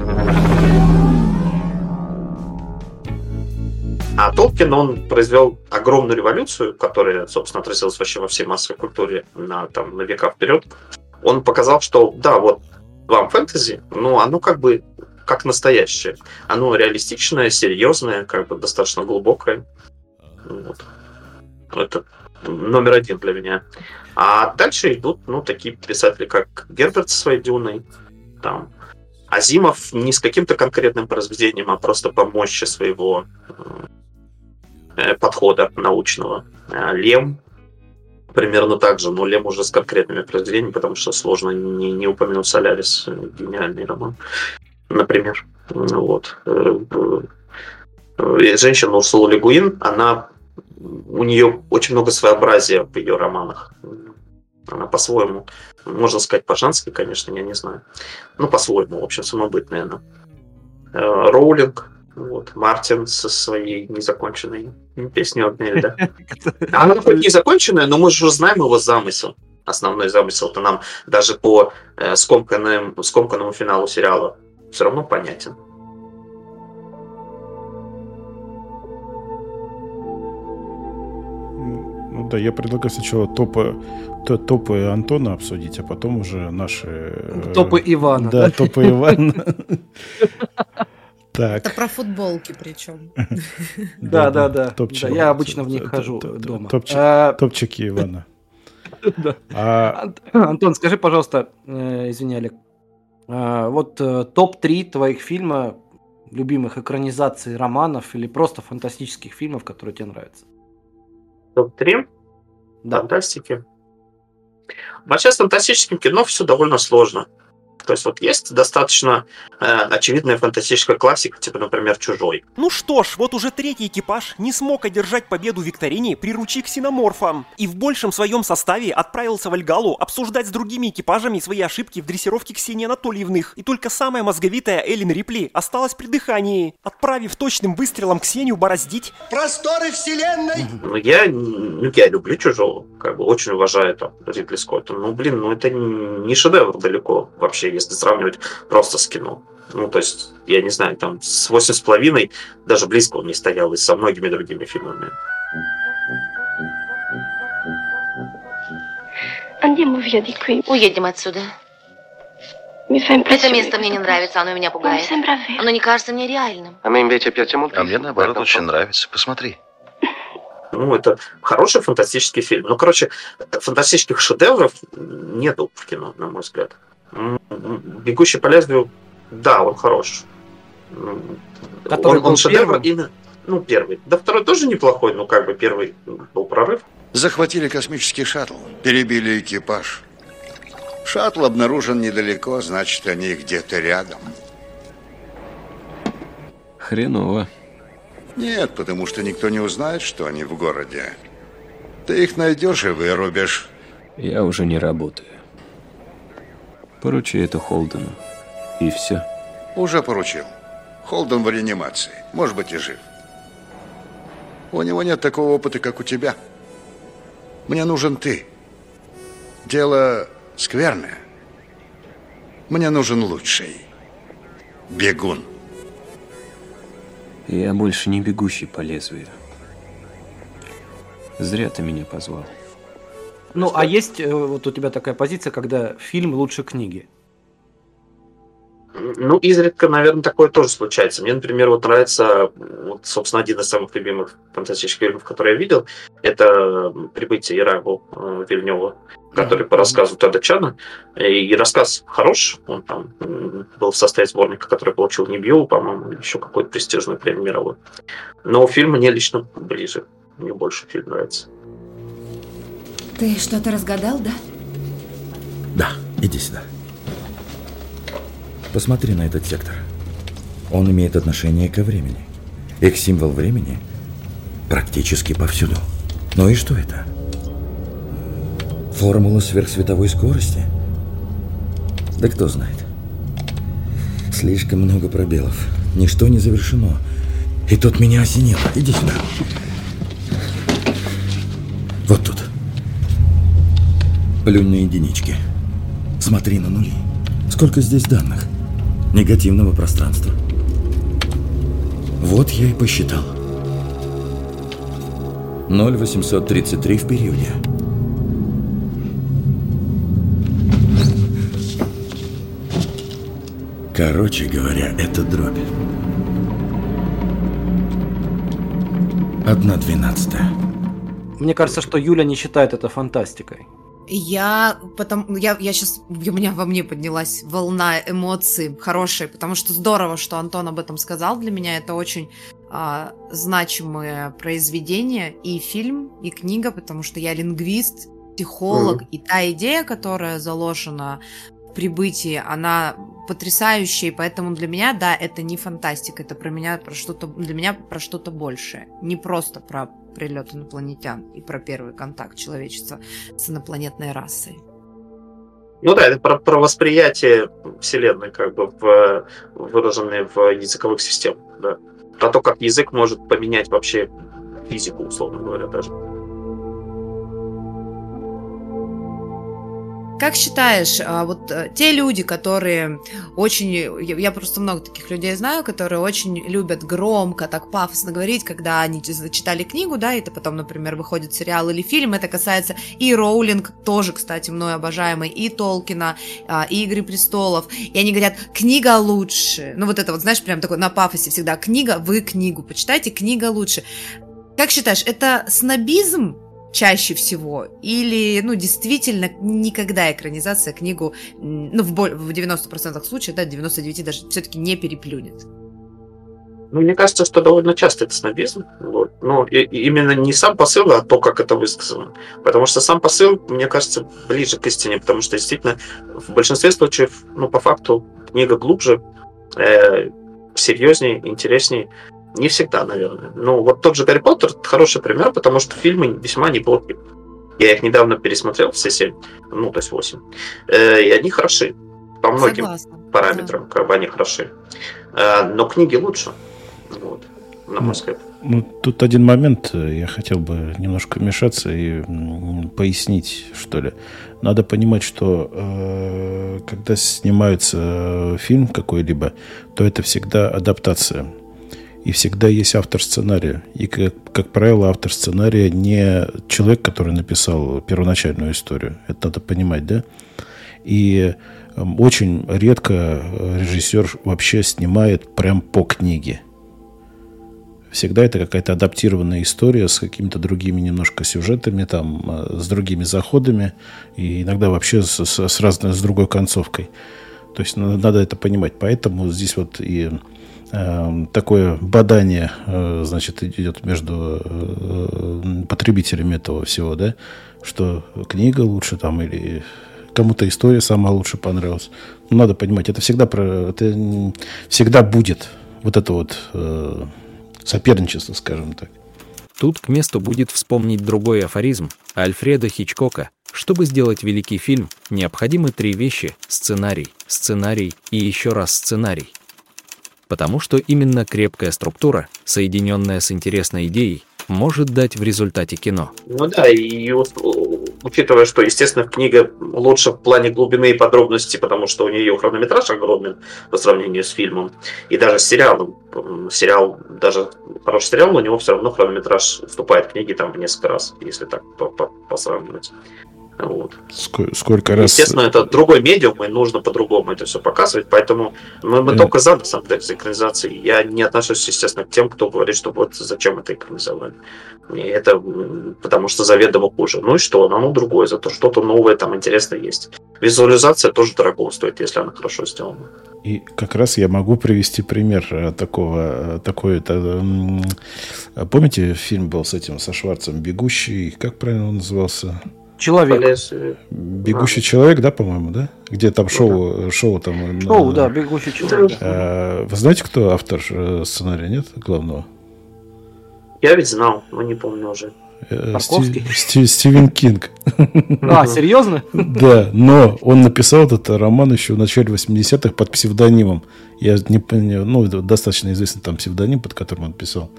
А Толкин, он произвел огромную революцию, которая, собственно, отразилась вообще во всей массовой культуре на, там, на века вперед. Он показал, что да, вот вам фэнтези, но оно как бы как настоящее. Оно реалистичное, серьезное, как бы достаточно глубокое. Вот. Это номер один для меня. А дальше идут, ну, такие писатели, как Герберт со своей Дюной, там, Азимов не с каким-то конкретным произведением, а просто по мощи своего э, подхода научного. А Лем примерно так же, но Лем уже с конкретными произведениями, потому что сложно не, не упомянуть Солярис, э, гениальный роман, например. Вот. Э, э, э, женщина Урсула Легуин, она у нее очень много своеобразия в ее романах. Она по-своему, можно сказать, по-женски, конечно, я не знаю. Ну, по-своему, в общем, самобытная она. Э, Роулинг, вот, Мартин со своей незаконченной песней «Огнель», да. Она хоть незаконченная, но мы же знаем его замысел. Основной замысел-то нам даже по э, скомканному, скомканному финалу сериала все равно понятен. Ну да, я предлагаю сначала топы, то, топы Антона обсудить, а потом уже наши... э, Топы Ивана, Да, да? топы Ивана. Так. Это про футболки причем. Да, да, да. Да, я обычно в них хожу дома. топчик- А, Топчики Ивана. Да. А Антон, скажи, пожалуйста, э, извини, Олег, а, вот э, топ-3 твоих фильма, любимых экранизаций романов или просто фантастических фильмов, которые тебе нравятся? Топ-3 фантастики. Вообще с фантастическим кино все довольно сложно. То есть вот есть достаточно э, очевидная фантастическая классика, типа, например, «Чужой». Ну что ж, вот уже третий экипаж не смог одержать победу в викторине, приручив ксеноморфа, и в большем своем составе отправился в Альгалу обсуждать с другими экипажами свои ошибки в дрессировке Ксении Анатольевных, и только самая мозговитая Эллен Рипли осталась при дыхании, отправив точным выстрелом Ксению бороздить Просторы вселенной! Ну, я, ну, я люблю «Чужого», как бы очень уважаю там Ридли Скотта. Ну, блин, ну это не шедевр далеко вообще, если сравнивать просто с кино. Ну, то есть, я не знаю, там с восемь с половиной даже близко он не стоял и со многими другими фильмами. Qui. Уедем отсюда. Это место мне не нравится, оно меня пугает. Оно не кажется мне реальным. А мне наоборот очень нравится. Посмотри. Ну, это хороший фантастический фильм. Ну, короче, фантастических шедевров нету в кино, на мой взгляд. «Бегущий по лезвию», да, он хорош. Который он, он шедевр первым? именно... Ну, первый. Да, второй тоже неплохой, но как бы первый был прорыв. Захватили космический шаттл, перебили экипаж. Шаттл обнаружен недалеко, значит, они где-то рядом. Хреново. Нет, потому что никто не узнает, что они в городе. Ты их найдешь и вырубишь. Я уже не работаю. Поручи это Холдену. И все. Уже поручил. Холден в реанимации. Может быть и жив. У него нет такого опыта, как у тебя. Мне нужен ты. Дело скверное. Мне нужен лучший. Бегун. Я больше не бегущий по лезвию. Зря ты меня позвал. Ну, а есть э, вот у тебя такая позиция, когда фильм лучше книги? Ну, изредка, наверное, такое тоже случается. Мне, например, вот нравится, вот, собственно, один из самых любимых фантастических фильмов, который я видел, это «Прибытие Ирагу» Вильнева, который по рассказу Теда Чана. И рассказ хорош, он там был в составе сборника, который получил Небью, по-моему, еще какую-то престижную премию мировую. Но фильм мне лично ближе. Мне больше фильм нравится. Ты что-то разгадал, да? Да, иди сюда. Посмотри на этот сектор. Он имеет отношение ко времени. Их символ времени практически повсюду. Ну и что это? Формула сверхсветовой скорости? Да кто знает. Слишком много пробелов. Ничто не завершено. И тут меня осенило. Иди сюда. Вот тут. Плюнь на единички. Смотри на нули. Сколько здесь данных? Негативного пространства. Вот я и посчитал. 0,833 в периоде. Короче говоря, это дробь. Одна двенадцатая. Мне кажется, что Юля не считает это фантастикой. Я потом, я, я сейчас, у меня во мне поднялась волна эмоций хорошей, потому что здорово, что Антон об этом сказал. Для меня это очень а, значимое произведение и фильм, и книга, потому что я лингвист, психолог, Мгм. и та идея, которая заложена в прибытии, она потрясающая, и поэтому для меня, да, это не фантастика, это про меня про что-то, для меня про что-то большее. Не просто про прилет инопланетян и про первый контакт человечества с инопланетной расой. Ну да, это про, про восприятие Вселенной, как бы в, выраженное в языковых системах. Да. Про то, как язык может поменять вообще физику, условно говоря, даже. Как считаешь, а, вот э, те люди, которые очень, я просто много таких людей знаю, которые очень любят громко, так пафосно говорить, когда они читали книгу, да, и это потом, например, выходит сериал или фильм, это касается и Роулинг, тоже, кстати, мной обожаемый, и Толкина, а, и Игры престолов, и они говорят, книга лучше, ну вот это вот, знаешь, прям такой на пафосе всегда, книга, вы книгу почитайте, книга лучше. Как считаешь, это снобизм чаще всего? Или, ну, действительно, никогда экранизация книгу, ну, в, в 90% случаев, да, 99 даже все-таки не переплюнет? Ну, мне кажется, что довольно часто это снобизм. Вот. Но и, и именно не сам посыл, а то, как это высказано. Потому что сам посыл, мне кажется, ближе к истине, потому что действительно в большинстве случаев, ну, по факту, книга глубже, э, серьезнее, интереснее. Не всегда, наверное. Ну, вот тот же Гарри Поттер хороший пример, потому что фильмы весьма неплохие. Я их недавно пересмотрел, все семь, ну, то есть восемь. Э, и они хороши. По многим Согласна. параметрам, да. как бы они хороши. Э, но книги лучше. Вот, на мой взгляд. Ну, тут один момент, э, я хотел бы немножко вмешаться и пояснить, что ли. Надо понимать, что э, когда снимается фильм какой-либо, то это всегда адаптация и всегда есть автор сценария. И, как, как правило, автор сценария не человек, который написал первоначальную историю. Это надо понимать, да? И эм, очень редко режиссер вообще снимает прям по книге. Всегда это какая-то адаптированная история с какими-то другими немножко сюжетами, там, э, с другими заходами, и иногда вообще с, с, с разной, с другой концовкой. То есть надо, надо это понимать. Поэтому здесь вот и такое бадание, э, значит, идет между э, потребителями этого всего, да, что книга лучше там или кому-то история сама лучше понравилась. Ну, надо понимать, это всегда, про, это всегда будет вот это вот э, соперничество, скажем так. Тут к месту будет вспомнить другой афоризм Альфреда Хичкока. Чтобы сделать великий фильм, необходимы три вещи – сценарий, сценарий и еще раз сценарий – потому что именно крепкая структура, соединенная с интересной идеей, может дать в результате кино. Ну да, и учитывая, что, естественно, книга лучше в плане глубины и подробности, потому что у нее хронометраж огромен по сравнению с фильмом, и даже с сериалом. Сериал, даже хороший сериал, но у него все равно хронометраж уступает книге там в несколько раз, если так посравнивать. Вот. Сколько, сколько раз... Естественно, это другой медиум, и нужно по-другому это все показывать, поэтому мы, мы mm. только за, на самом деле, за экранизацией. Я не отношусь, естественно, к тем, кто говорит, что вот зачем это экранизовали. И это потому что заведомо хуже. Ну и что? Оно другое, зато что-то новое там интересное есть. Визуализация тоже дорого стоит, если она хорошо сделана. И как раз я могу привести пример э, такого, э, такой это, помните, фильм был с этим, со Шварцем «Бегущий», как правильно он назывался? Человек. Полез... Бегущий а. человек, да, по-моему, да? Где там шоу, да. шоу там. Шоу, да, бегущий человек. А, вы знаете, кто автор э, сценария, нет, главного? Я ведь знал, но не помню уже. Э, Стив, Стивен Кинг. А, серьезно? Да, но он написал этот роман еще в начале 80-х под псевдонимом. Я не помню, ну, достаточно известный там псевдоним, под которым он писал.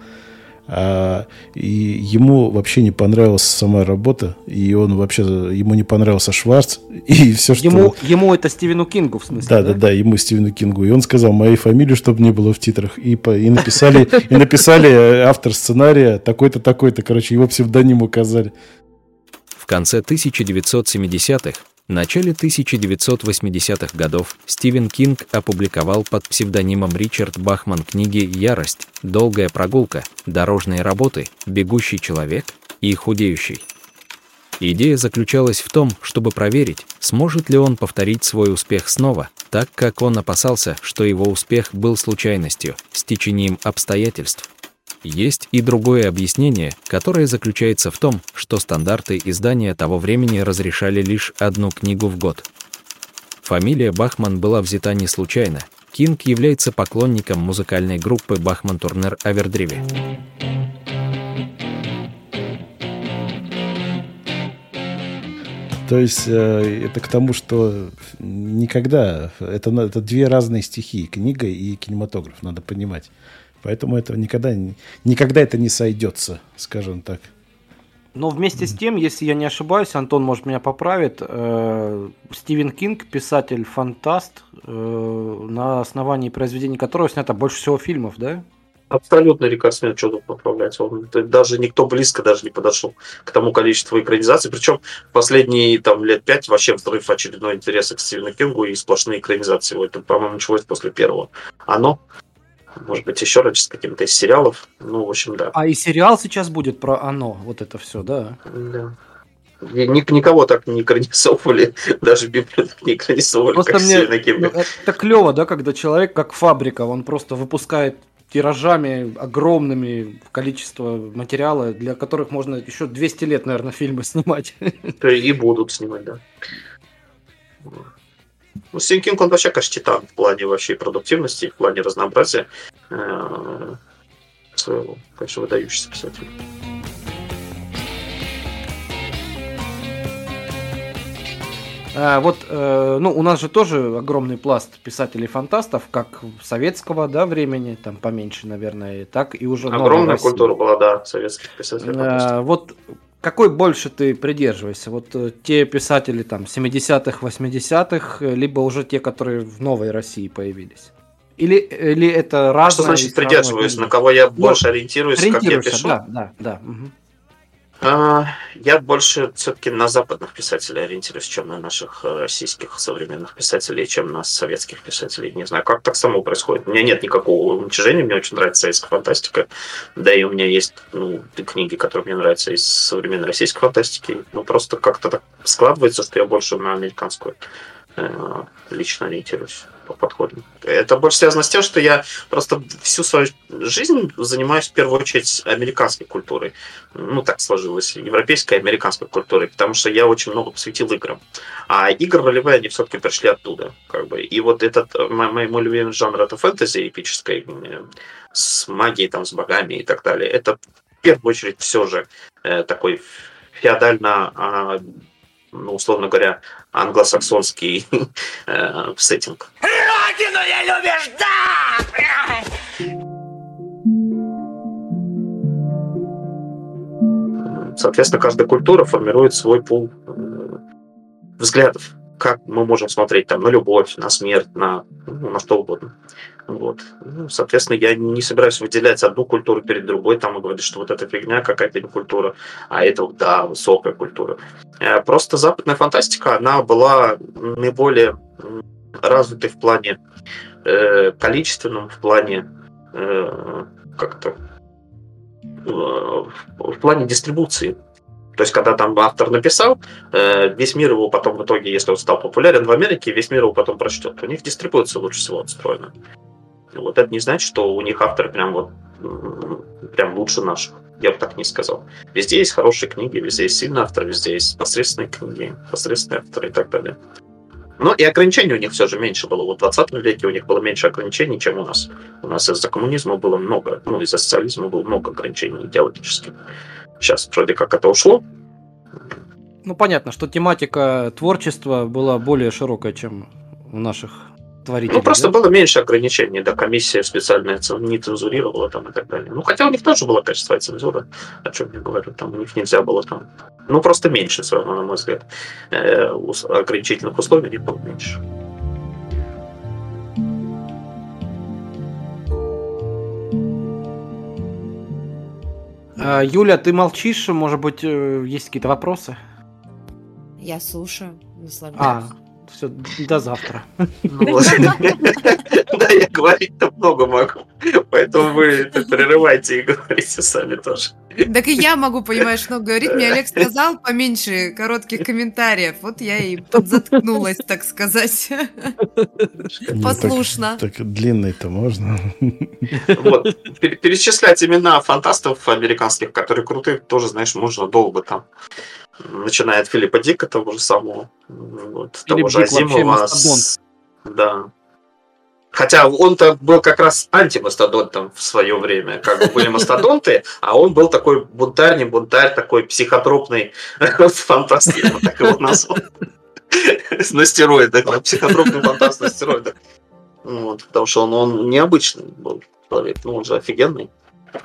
А, и ему вообще не понравилась сама работа, и он вообще ему не понравился Шварц и все что. Ему ему это Стивену Кингу в смысле. Да, да, да, да ему Стивену Кингу, и он сказал моей фамилии, чтобы не было в титрах, и по, и написали и написали автор сценария такой-то такой-то, короче, его псевдоним указали. В конце 1970-х в начале 1980-х годов Стивен Кинг опубликовал под псевдонимом Ричард Бахман книги «Ярость», «Долгая прогулка», «Дорожные работы», «Бегущий человек» и «Худеющий». Идея заключалась в том, чтобы проверить, сможет ли он повторить свой успех снова, так как он опасался, что его успех был случайностью, стечением обстоятельств, есть и другое объяснение, которое заключается в том, что стандарты издания того времени разрешали лишь одну книгу в год. Фамилия Бахман была взята не случайно. Кинг является поклонником музыкальной группы Бахман Турнер Авердриве. То есть э, это к тому, что никогда это, это две разные стихии, книга и кинематограф, надо понимать. Поэтому это никогда, никогда это не сойдется, скажем так. Но вместе с тем, если я не ошибаюсь, Антон, может, меня поправит, э, Стивен Кинг, писатель-фантаст, э, на основании произведений которого снято больше всего фильмов, да? Абсолютно рекордсмен, что тут поправлять. Он, это даже никто близко даже не подошел к тому количеству экранизаций. Причем последние там, лет пять вообще взрыв очередной интереса к Стивену Кингу и сплошные экранизации. Вот Это, по-моему, началось после первого. Оно, может быть, еще раньше с каким-то из сериалов. Ну, в общем, да. А и сериал сейчас будет про оно, вот это все, да? Да. И ни- никого так не экранизовывали, даже Библию так не экранизовывали, Просто как мне Кинга. ну, это клево, да, когда человек как фабрика, он просто выпускает тиражами огромными количество материала, для которых можно еще 200 лет, наверное, фильмы снимать. То И будут снимать, да. Ну, Стивен Кинг, он вообще, конечно, титан в плане вообще продуктивности, в плане разнообразия. Э, своего, конечно, выдающийся писатель. А, вот, э, ну, у нас же тоже огромный пласт писателей-фантастов, как советского, да, времени, там поменьше, наверное, так и уже Огромная культура была, да, советских писателей. А, вот какой больше ты придерживаешься? Вот э, те писатели там 70-х, 80-х, э, либо уже те, которые в новой России появились? Или, или это разное? что значит придерживаюсь? На кого я Ну, больше ориентируюсь, как я пишу? Да, да, да. мгм. А, Я больше все-таки на западных писателей ориентируюсь, чем на наших э, российских современных писателей, чем на советских писателей. Не знаю, как так само происходит. У меня нет никакого уничижения, мне очень нравится советская фантастика. Да и у меня есть ну, книги, которые мне нравятся из современной российской фантастики. Ну, просто как-то так складывается, что я больше на американскую э, лично ориентируюсь по подходу. Это больше связано с тем, что я просто всю свою жизнь занимаюсь в первую очередь американской культурой. Ну, так сложилось. Европейской и американской культурой. Потому что я очень много посвятил играм. А игры ролевые, они все-таки пришли оттуда. Как бы. И вот этот э, мой, мой- любимый жанр это фэнтези эпической, э, с магией, там, с богами и так далее. Это в первую очередь все же э, такой феодально а, ну, условно говоря, англосаксонский э, сеттинг. Родину я любишь, да! Соответственно, каждая культура формирует свой пул э, взглядов, как мы можем смотреть там на любовь, на смерть, на, ну, на что угодно. Вот. Ну, соответственно, я не собираюсь выделять одну культуру перед другой, там и говорить, что вот эта фигня какая-то не культура, а это, да, высокая культура. Э, Просто западная фантастика, она была наиболее развитой в плане э, количественном, в плане э, как-то э, в плане дистрибуции. То есть, когда там автор написал, э, весь мир его потом в итоге, если он стал популярен в Америке, весь мир его потом прочтет. У них дистрибуция лучше всего отстроена. Вот это не значит, что у них авторы прям вот прям лучше наших. Я бы так не сказал. Везде есть хорошие книги, везде есть сильные авторы, везде есть посредственные книги, посредственные авторы и так далее. Но и ограничений у них все же меньше было. Вот в 20 веке у них было меньше ограничений, чем у нас. У нас из-за коммунизма было много, ну, из-за социализма было много ограничений идеологических. Сейчас вроде как это ушло. Ну, понятно, что тематика творчества была более широкая, чем у наших творителей. Ну, просто да? было меньше ограничений, да, комиссия специальная не цензурировала там и так далее. Ну, хотя у них тоже была качественная цензура, о чем я говорю, там у них нельзя было там, ну, просто меньше все равно, на мой взгляд, Э, ограничительных условий не было меньше. А, Юля, ты молчишь, может быть, э, есть какие-то вопросы? Я слушаю, наслаждаюсь. А, все, до завтра. Ну. Да, я говорить-то много могу, поэтому вы прерывайте и говорите сами тоже. Так и я могу, понимаешь, много говорить. Мне Олег сказал поменьше коротких комментариев. Вот я и подзаткнулась, так сказать. Не, Послушно. Так, длинный-то можно. Вот. Пер- Перечислять имена фантастов американских, которые крутые, тоже, знаешь, можно долго там. Начиная от Филиппа Дика, того же самого, вот, Филипп того же Дик Азимова. с- Да. Хотя он-то был как раз антимастодонтом в свое время. Как бы были мастодонты, а он был такой бунтарь, не бунтарь, такой психотропный фантаст, я бы так его назвал. На стероидах, да, психотропный фантаст на стероидах. Вот, потому что он, он необычный был человек, ну он же офигенный.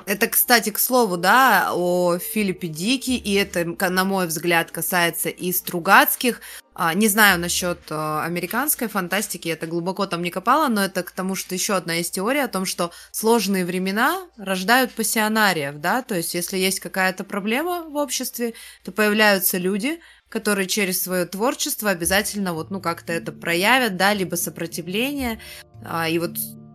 Это, кстати, к слову, да, о Филиппе Дике, и это, на мой взгляд, касается и Стругацких. А, Не знаю насчет э, американской фантастики, это глубоко там не копала, но это к тому, что еще одна есть теория о том, что сложные времена рождают пассионариев, да, то есть если есть какая-то проблема в обществе, то появляются люди, которые через свое творчество обязательно вот, ну, как-то это проявят, да, либо сопротивление, а, и вот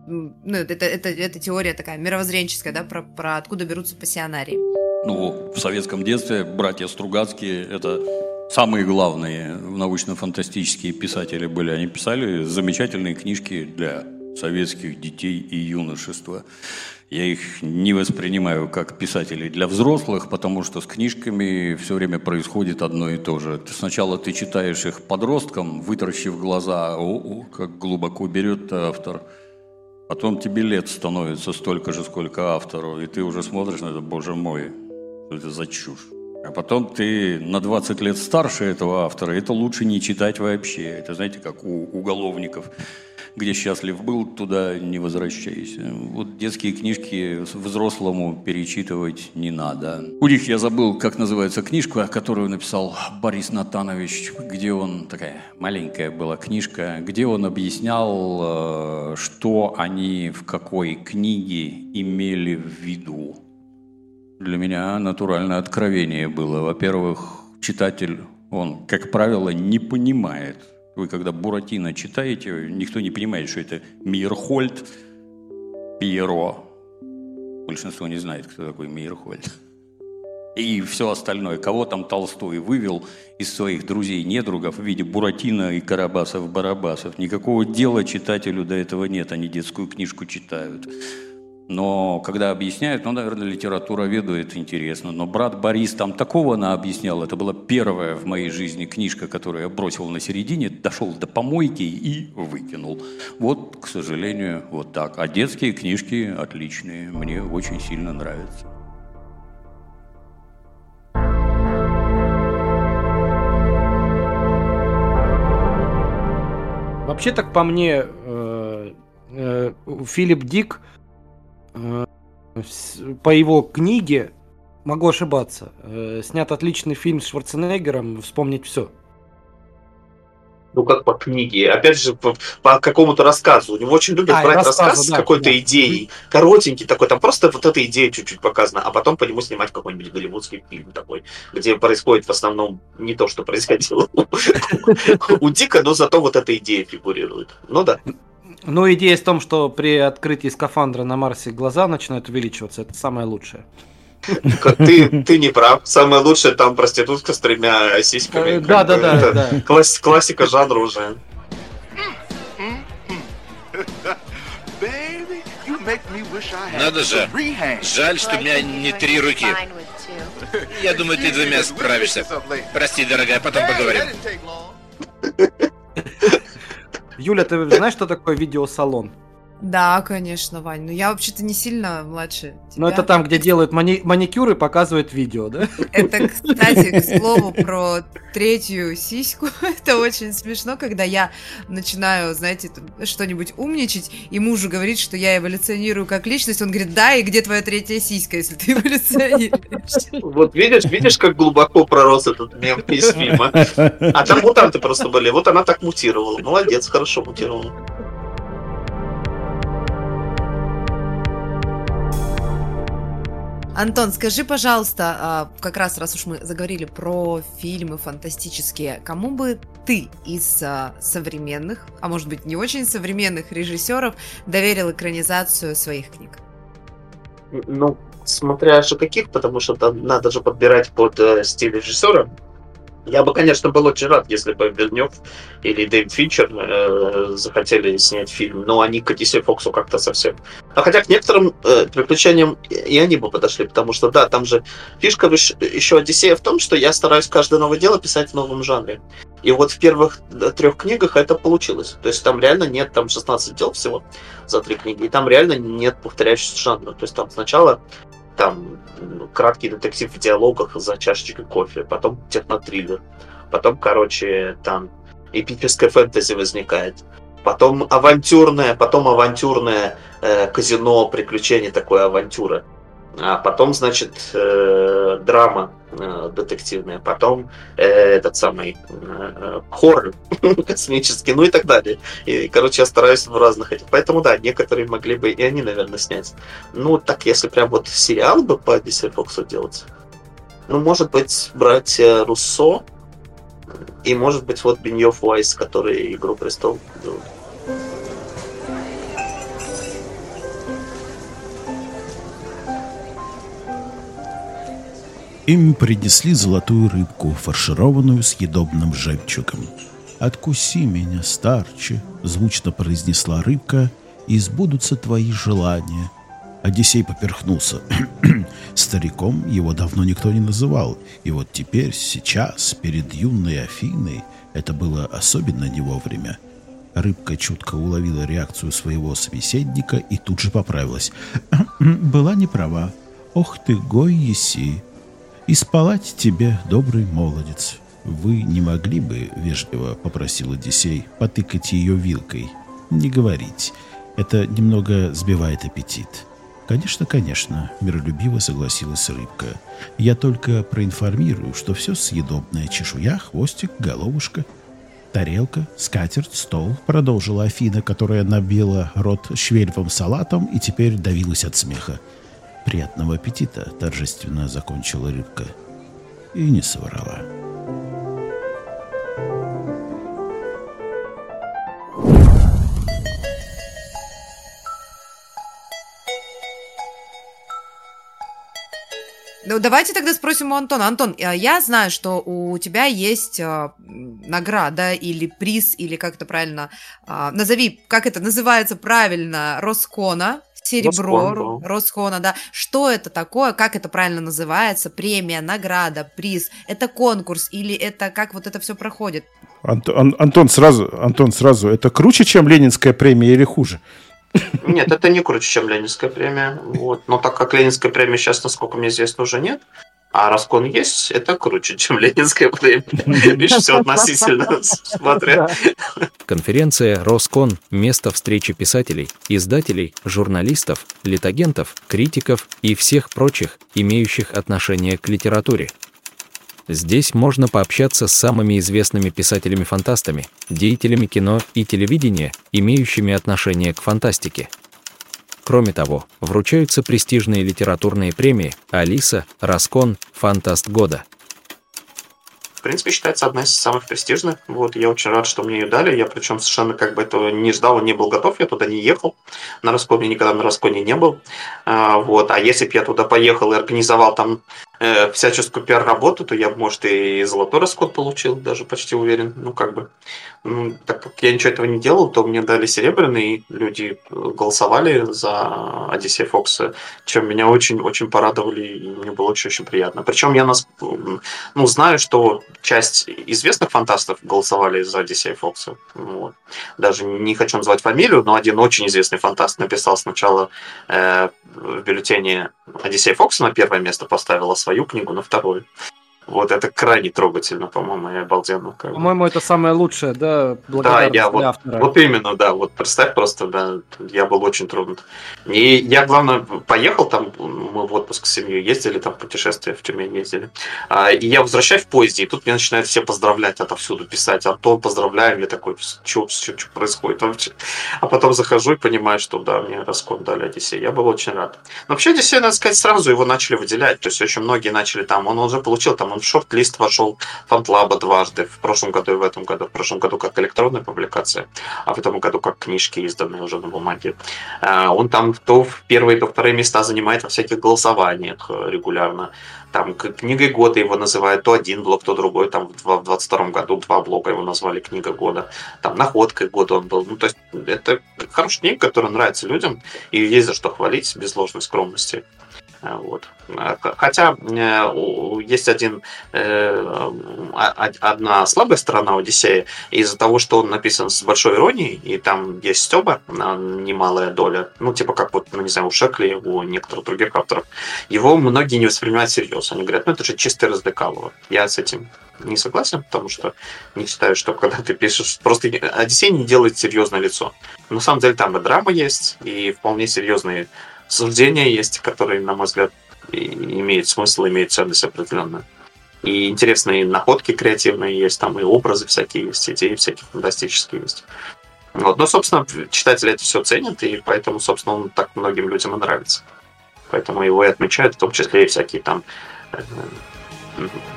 ну, это, это, это теория такая мировоззренческая, да, про, про откуда берутся пассионарии. Ну, в советском детстве братья Стругацкие – это самые главные научно-фантастические писатели были. Они писали замечательные книжки для советских детей и юношества. Я их не воспринимаю как писателей для взрослых, потому что с книжками все время происходит одно и то же. Сначала ты читаешь их подросткам, вытаращив глаза, о, о, как глубоко берет автор. Потом тебе лет становится столько же, сколько автору, и ты уже смотришь на это, боже мой, что это за чушь. А потом ты на 20 лет старше этого автора, это лучше не читать вообще. Это, знаете, как у уголовников. Где счастлив был, туда не возвращайся. Вот детские книжки взрослому перечитывать не надо. У них я забыл, как называется книжка, которую написал Борис Натанович, где он, такая маленькая была книжка, где он объяснял, э, что они в какой книге имели в виду. Для меня натуральное откровение было. Во-первых, читатель, он, как правило, не понимает. Вы когда Буратино читаете, никто не понимает, что это Мирхольд, Пьеро. Большинство не знает, кто такой Мирхольд. И все остальное. Кого там Толстой вывел из своих друзей-недругов в виде Буратино и Карабасов-Барабасов. Никакого дела читателю до этого нет. Они детскую книжку читают. Но когда объясняют, ну, наверное, литература веду, это интересно. Но брат Борис там такого она объяснял. Это была первая в моей жизни книжка, которую я бросил на середине, дошел до помойки и выкинул. Вот, к сожалению, вот так. А детские книжки отличные, мне очень сильно нравятся. Вообще, так по мне, э, э, Филипп Дик, по его книге, могу ошибаться, э, снят отличный фильм с Шварценеггером «Вспомнить все». Ну, как по книге. Опять же, по, по какому-то рассказу. У него очень любят А, брать рассказ с да, какой-то да. идеей. Коротенький такой. Там просто вот эта идея чуть-чуть показана. А потом по нему снимать какой-нибудь голливудский фильм такой, где происходит в основном не то, что происходило у Дика, но зато вот эта идея фигурирует. Ну да. Но идея в том, что при открытии скафандра на Марсе глаза начинают увеличиваться. Это самое лучшее. Ты, ты не прав. Самое лучшее там проститутка с тремя сиськами. Э, да, да, да, это да. класс- классика жанра уже. Надо же. Жаль, что у меня не три руки. Я думаю, ты двумя справишься. Прости, дорогая, потом поговорим. Юля, ты знаешь, что такое видеосалон? Да, конечно, Вань. Ну я вообще-то не сильно младше. Ну, тебя. это там, где делают мани- маникюр и показывают видео, да? Это, кстати, к слову про третью сиську. Это очень смешно, когда я начинаю, знаете, что-нибудь умничать, и мужу говорит, что я эволюционирую как личность. Он говорит, да, и где твоя третья сиська, если ты эволюционируешь? Вот видишь, видишь, как глубоко пророс этот мем из фильма. А там мутанты просто были. Вот она так мутировала. Молодец, хорошо мутировала. Антон, скажи, пожалуйста, а, как раз раз уж мы заговорили про фильмы фантастические, кому бы ты из а, современных, а может быть не очень современных режиссеров доверил экранизацию своих книг? Ну, смотря же каких, потому что там надо же подбирать под э, стиль режиссера. Я бы, конечно, был очень рад, если бы Вильнев или Дэвид Финчер э, захотели снять фильм, но они к Одиссею Фоксу как-то совсем... А хотя к некоторым э, приключениям и они бы подошли, потому что, да, там же фишка еще Одиссея в том, что я стараюсь каждое новое дело писать в новом жанре. И вот в первых трех книгах это получилось. То есть там реально нет там 16 дел всего за три книги, и там реально нет повторяющегося жанра. То есть там сначала там краткий детектив в диалогах за чашечкой кофе, потом технотриллер, потом, короче, там эпическое фэнтези возникает, потом авантюрное, потом авантюрное э, казино, приключение такое авантюра. А потом, значит, э, драма э, детективная, потом э, этот самый э, хоррор космический, ну и так далее. И, короче, я стараюсь в разных этих. Поэтому, да, некоторые могли бы и они, наверное, снять. Ну, так, если прям вот сериал бы по DC Fox делать, ну, может быть, братья Руссо, и, может быть, вот Беньев Вайс, который «Игру престолов» делают. Им принесли золотую рыбку, фаршированную съедобным жемчугом. «Откуси меня, старче!» — звучно произнесла рыбка, «и сбудутся твои желания». Одиссей поперхнулся. Стариком его давно никто не называл, и вот теперь, сейчас, перед юной Афиной, это было особенно не вовремя. Рыбка чутко уловила реакцию своего собеседника и тут же поправилась. «Была не права. Ох ты, гой еси!» И спалать тебе, добрый молодец. Вы не могли бы, вежливо попросил Одиссей, потыкать ее вилкой? Не говорить. Это немного сбивает аппетит. Конечно, конечно, миролюбиво согласилась рыбка. Я только проинформирую, что все съедобное чешуя, хвостик, головушка, тарелка, скатерть, стол, продолжила Афина, которая набила рот швельфом салатом и теперь давилась от смеха. «Приятного аппетита!» — торжественно закончила рыбка. И не соврала. Ну, давайте тогда спросим у Антона. Антон, а я знаю, что у тебя есть э, награда или приз, или как это правильно, э, назови, как это называется правильно, Роскона, серебро, Росхон, да. Росхона, да. Что это такое, как это правильно называется, премия, награда, приз, это конкурс или это как вот это все проходит? Антон, Антон, сразу, Антон, сразу, это круче, чем Ленинская премия или хуже? Нет, это не круче, чем Ленинская премия. Вот. Но так как Ленинская премия сейчас, насколько мне известно, уже нет, а Раскон есть, это круче, чем Ленинская премия. Видишь, все относительно, смотря. Конференция «Роскон» – место встречи писателей, издателей, журналистов, литагентов, критиков и всех прочих, имеющих отношение к литературе. Здесь можно пообщаться с самыми известными писателями-фантастами, деятелями кино и телевидения, имеющими отношение к фантастике. Кроме того, вручаются престижные литературные премии «Алиса», «Раскон», «Фантаст года». В принципе, считается одна из самых престижных. Вот, я очень рад, что мне ее дали. Я причем совершенно как бы этого не ждал, не был готов. Я туда не ехал. На Расконе никогда на Расконе не был. А, вот. А если бы я туда поехал и организовал там э, всяческую пиар-работу, то я бы, может, и золотой расход получил, даже почти уверен. Ну, как бы. Ну, так как я ничего этого не делал, то мне дали серебряный, люди голосовали за Одиссея Фокса, чем меня очень-очень порадовали, и мне было очень-очень приятно. Причем я нас, ну, знаю, что часть известных фантастов голосовали за Одиссея Фокса. Вот. Даже не хочу называть фамилию, но один очень известный фантаст написал сначала э, в бюллетене Одиссея Фокса на первое место поставил, а свою книгу на второе. Вот это крайне трогательно, по-моему, и обалденно. Как по-моему, это самое лучшее, да, да, я вот, автора. Вот именно, да, вот представь просто, да, я был очень тронут. И я, главное, поехал там, мы в отпуск с семьей ездили, там в путешествие в Тюмень ездили, а, и я возвращаюсь в поезде, и тут мне начинают все поздравлять отовсюду писать, Антон, поздравляем, я такой, что, что, что происходит вообще? А потом захожу и понимаю, что да, мне раскон дали Одиссей, я был очень рад. Но вообще Одиссей, надо сказать, сразу его начали выделять, то есть очень многие начали там, он уже получил там в шорт-лист вошел Фантлаба дважды, в прошлом году и в этом году. В прошлом году как электронная публикация, а в этом году как книжки, изданные уже на бумаге. А, он там то в первые, то вторые места занимает во всяких голосованиях э, регулярно. Там книгой года его называют то один блок, то другой. Там в 22 году два блока его назвали книга года. Там находкой года он был. Ну, то есть это хорошая книга, которая нравится людям. И есть за что хвалить, без ложной скромности. Э, вот. Э, хотя э, есть один, одна слабая сторона Одиссея из-за того, что он написан с большой иронией, и там есть стеба, немалая доля, ну, типа как вот, ну, не знаю, у Шекли, у некоторых других авторов, его многие не воспринимают всерьез. Они говорят, ну, это же чистый раздекалово. Я с этим не согласен, потому что не считаю, что когда ты пишешь... Просто Одиссей не делает серьезное лицо. На самом деле там и драма есть, и вполне серьезные суждения есть, которые, на мой взгляд, имеют смысл, имеют ценность определенную. И интересные находки креативные есть, там и образы всякие есть, идеи всякие фантастические есть. Вот. Но, собственно, читатели это все ценят, и поэтому, собственно, он так многим людям и нравится. Поэтому его и отмечают, в том числе и всякие там э,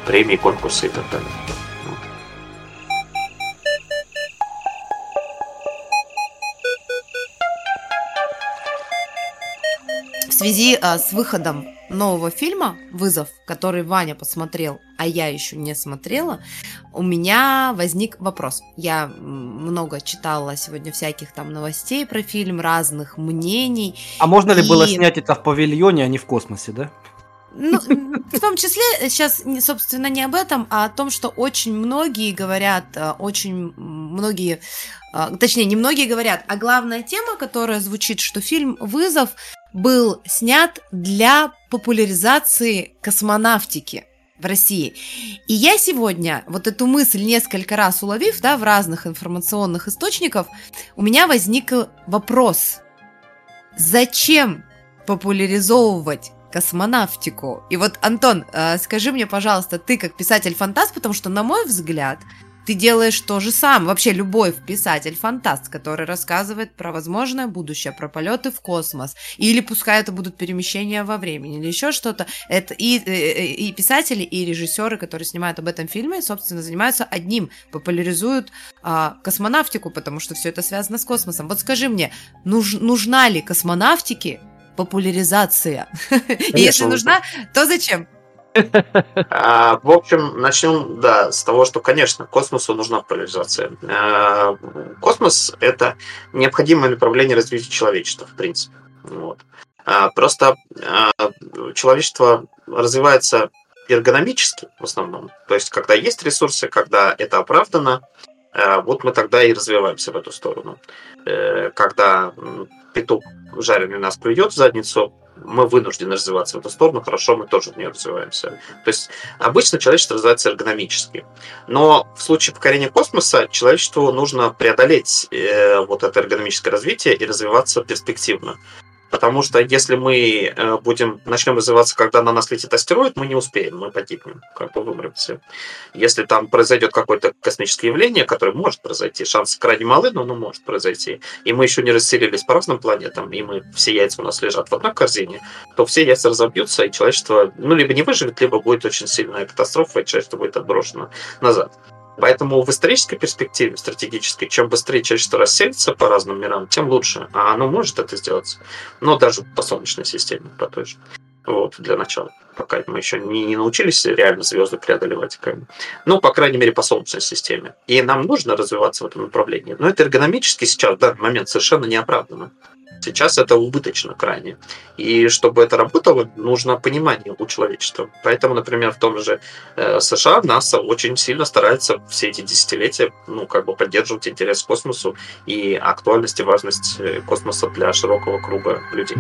премии, конкурсы и так далее. Связи а, с выходом нового фильма «Вызов», который Ваня посмотрел, а я еще не смотрела, у меня возник вопрос. Я много читала сегодня всяких там новостей про фильм, разных мнений. А можно ли и... было снять это в павильоне, а не в космосе, да? Ну, в том числе сейчас, собственно, не об этом, а о том, что очень многие говорят, а, очень многие, а, точнее, не многие говорят, а главная тема, которая звучит, что фильм «Вызов» был снят для популяризации космонавтики в России. И я сегодня вот эту мысль несколько раз уловив, да, в разных информационных источниках, у меня возник вопрос. Зачем популяризовывать космонавтику? И вот, Антон, э, скажи мне, пожалуйста, ты как писатель-фантаст, потому что, на мой взгляд, ты делаешь то же самое. Вообще любой писатель-фантаст, который рассказывает про возможное будущее, про полеты в космос, или пускай это будут перемещения во времени, или еще что-то, это и, и, э, э, и писатели, и режиссеры, которые снимают об этом фильме, собственно, занимаются одним, популяризуют а, космонавтику, потому что все это связано с космосом. Вот скажи мне, нуж, нужна ли космонавтике популяризация? И если нужна, то зачем? А, в общем, начнем, да, с того, что, конечно, космосу нужна популяризация. А, космос – это необходимое направление развития человечества, в принципе. Вот. А, просто человечество развивается эргономически в основном. То есть, когда есть ресурсы, когда это оправдано, вот мы тогда и развиваемся в эту сторону. Э, когда петух жареный нас придет в задницу, мы вынуждены развиваться в эту сторону, хорошо, мы тоже в нее развиваемся. То есть обычно человечество развивается эргономически. Но в случае покорения космоса человечеству нужно преодолеть э, вот это эргономическое развитие и развиваться перспективно. Потому что если мы э, будем начнем развиваться, когда на нас летит астероид, мы не успеем, мы погибнем, как бы вымрем все. Если там произойдет какое-то космическое явление, которое может произойти, шансы крайне малы, но оно может произойти, и мы еще не расселились по разным планетам, и мы все яйца у нас лежат в одной корзине, то все яйца разобьются, и человечество, ну, либо не выживет, либо будет очень сильная катастрофа, и человечество будет отброшено назад. Поэтому в исторической перспективе, стратегической, чем быстрее человечество расселится по разным мирам, тем лучше. А оно может это сделать. Но даже по Солнечной системе, по той же. Вот, для начала. Пока мы еще не, не научились реально звезды преодолевать. Ну, по крайней мере, по Солнечной системе. И нам нужно развиваться в этом направлении. Но это эргономически сейчас, в данный момент, совершенно неоправданно. Сейчас это убыточно крайне. И чтобы это работало, нужно понимание у человечества. Поэтому, например, в том же э, США НАСА очень сильно старается все эти десятилетия ну, как бы поддерживать интерес к космосу и актуальность и важность э, космоса для широкого круга людей.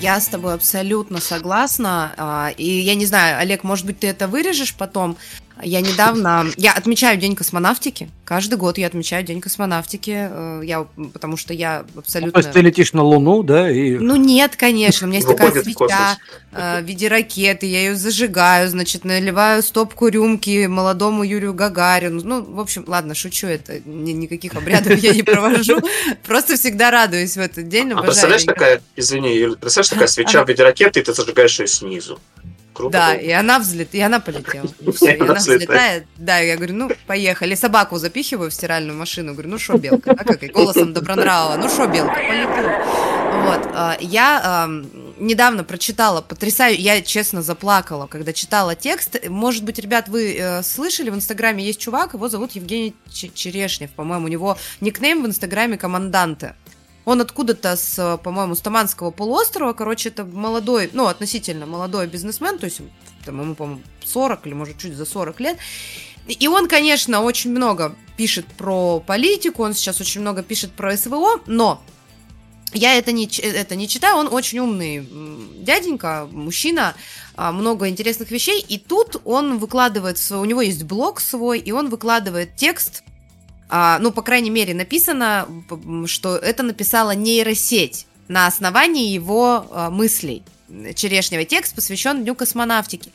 Я с тобой абсолютно согласна. А, и я не знаю, Олег, может быть, ты это вырежешь потом. Я недавно, я отмечаю День космонавтики. Каждый год я отмечаю День космонавтики. э, Я, потому что я Ну, абсолютно... То есть ты летишь на Луну, да, и... Ну нет, конечно, у меня есть такая свеча э, в виде ракеты, я ее зажигаю, значит, наливаю стопку рюмки молодому Юрию Гагарину. Ну, в общем, ладно, шучу, это ни- никаких обрядов я не провожу, просто всегда радуюсь в этот день. А представляешь, такая, извини, представляешь, такая свеча в виде ракеты, и ты зажигаешь ее снизу. Круто Да, было. и она взлет, и она полетела. И она взлетает. Да, я говорю, ну, поехали. Собаку запихиваю в стиральную машину. Говорю, ну что, белка, да, как и голосом Добронравова. Ну что, белка, полетела. Вот, а, я недавно прочитала, потрясаю, я честно заплакала, когда читала текст. Может быть, ребят, вы э, слышали, в Инстаграме есть чувак, его зовут Евгений Черешнев, по-моему, у него никнейм в Инстаграме «Команданты». Он откуда-то с, по-моему, с Таманского полуострова, короче, это молодой, ну, относительно молодой бизнесмен, то есть там, ему, по-моему, 40 или, может, чуть за 40 лет. И он, конечно, очень много пишет про политику, он сейчас очень много пишет про СВО, но я это не, это не читаю, он очень умный дяденька, мужчина, а, много интересных вещей, и тут он выкладывает, у него есть блог свой, и он выкладывает текст, а, ну, по крайней мере, написано, что это написала нейросеть на основании его а, мыслей. Черешневый текст посвящен Дню космонавтики.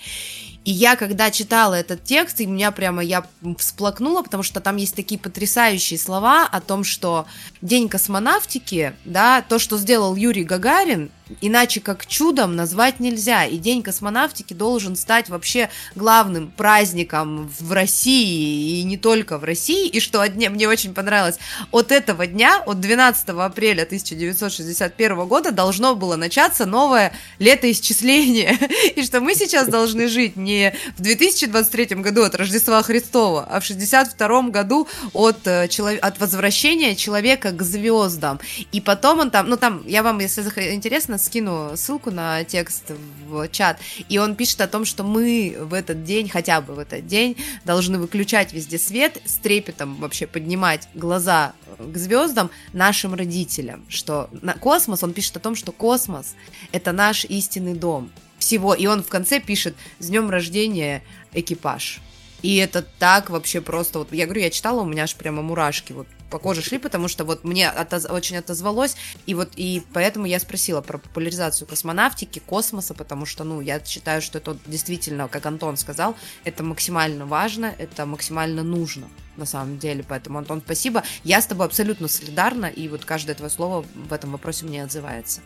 И я, когда читала этот текст, и меня прямо, я всплакнула, потому что там есть такие потрясающие слова о том, что День космонавтики, да, то, что сделал Юрий Гагарин, иначе как чудом назвать нельзя. И День космонавтики должен стать вообще главным праздником в России, и не только в России. И что от дня- мне очень понравилось, от этого дня, от 12 апреля 1961 года должно было начаться новое летоисчисление. И что мы сейчас должны жить не в 2023 году от Рождества Христова, а в 62 году от, э, от возвращения человека к звездам. И потом он там, ну там, я вам, если интересно, скину ссылку на текст в чат, и он пишет о том, что мы в этот день, хотя бы в этот день, должны выключать везде свет, с трепетом вообще поднимать глаза к звездам нашим родителям, что на космос, он пишет о том, что космос — это наш истинный дом всего, и он в конце пишет «С днем рождения, экипаж». И это так вообще просто, вот я говорю, я читала, у меня аж прямо мурашки вот по коже шли, потому что вот мне отоз- очень отозвалось, и вот и поэтому я спросила про популяризацию космонавтики, космоса, потому что, ну, я считаю, что это действительно, как Антон сказал, это максимально важно, это максимально нужно на самом деле, поэтому, Антон, спасибо. Я с тобой абсолютно солидарна, и вот каждое твое слово в этом вопросе мне отзывается.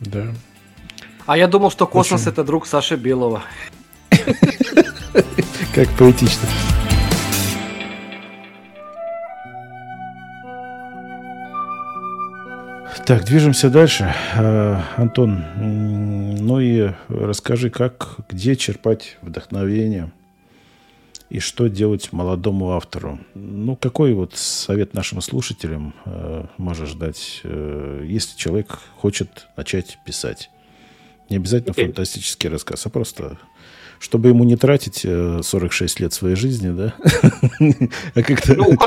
Да. А я думал, что космос Очень. это друг Саши Белого. Как поэтично. Так, движемся дальше. А, Антон, ну и расскажи, как, где черпать вдохновение и что делать молодому автору. Ну, какой вот совет нашим слушателям э, можешь дать, э, если человек хочет начать писать? Не обязательно фантастический рассказ, а просто чтобы ему не тратить э, 46 лет своей жизни, да? А как-то... Ну. А-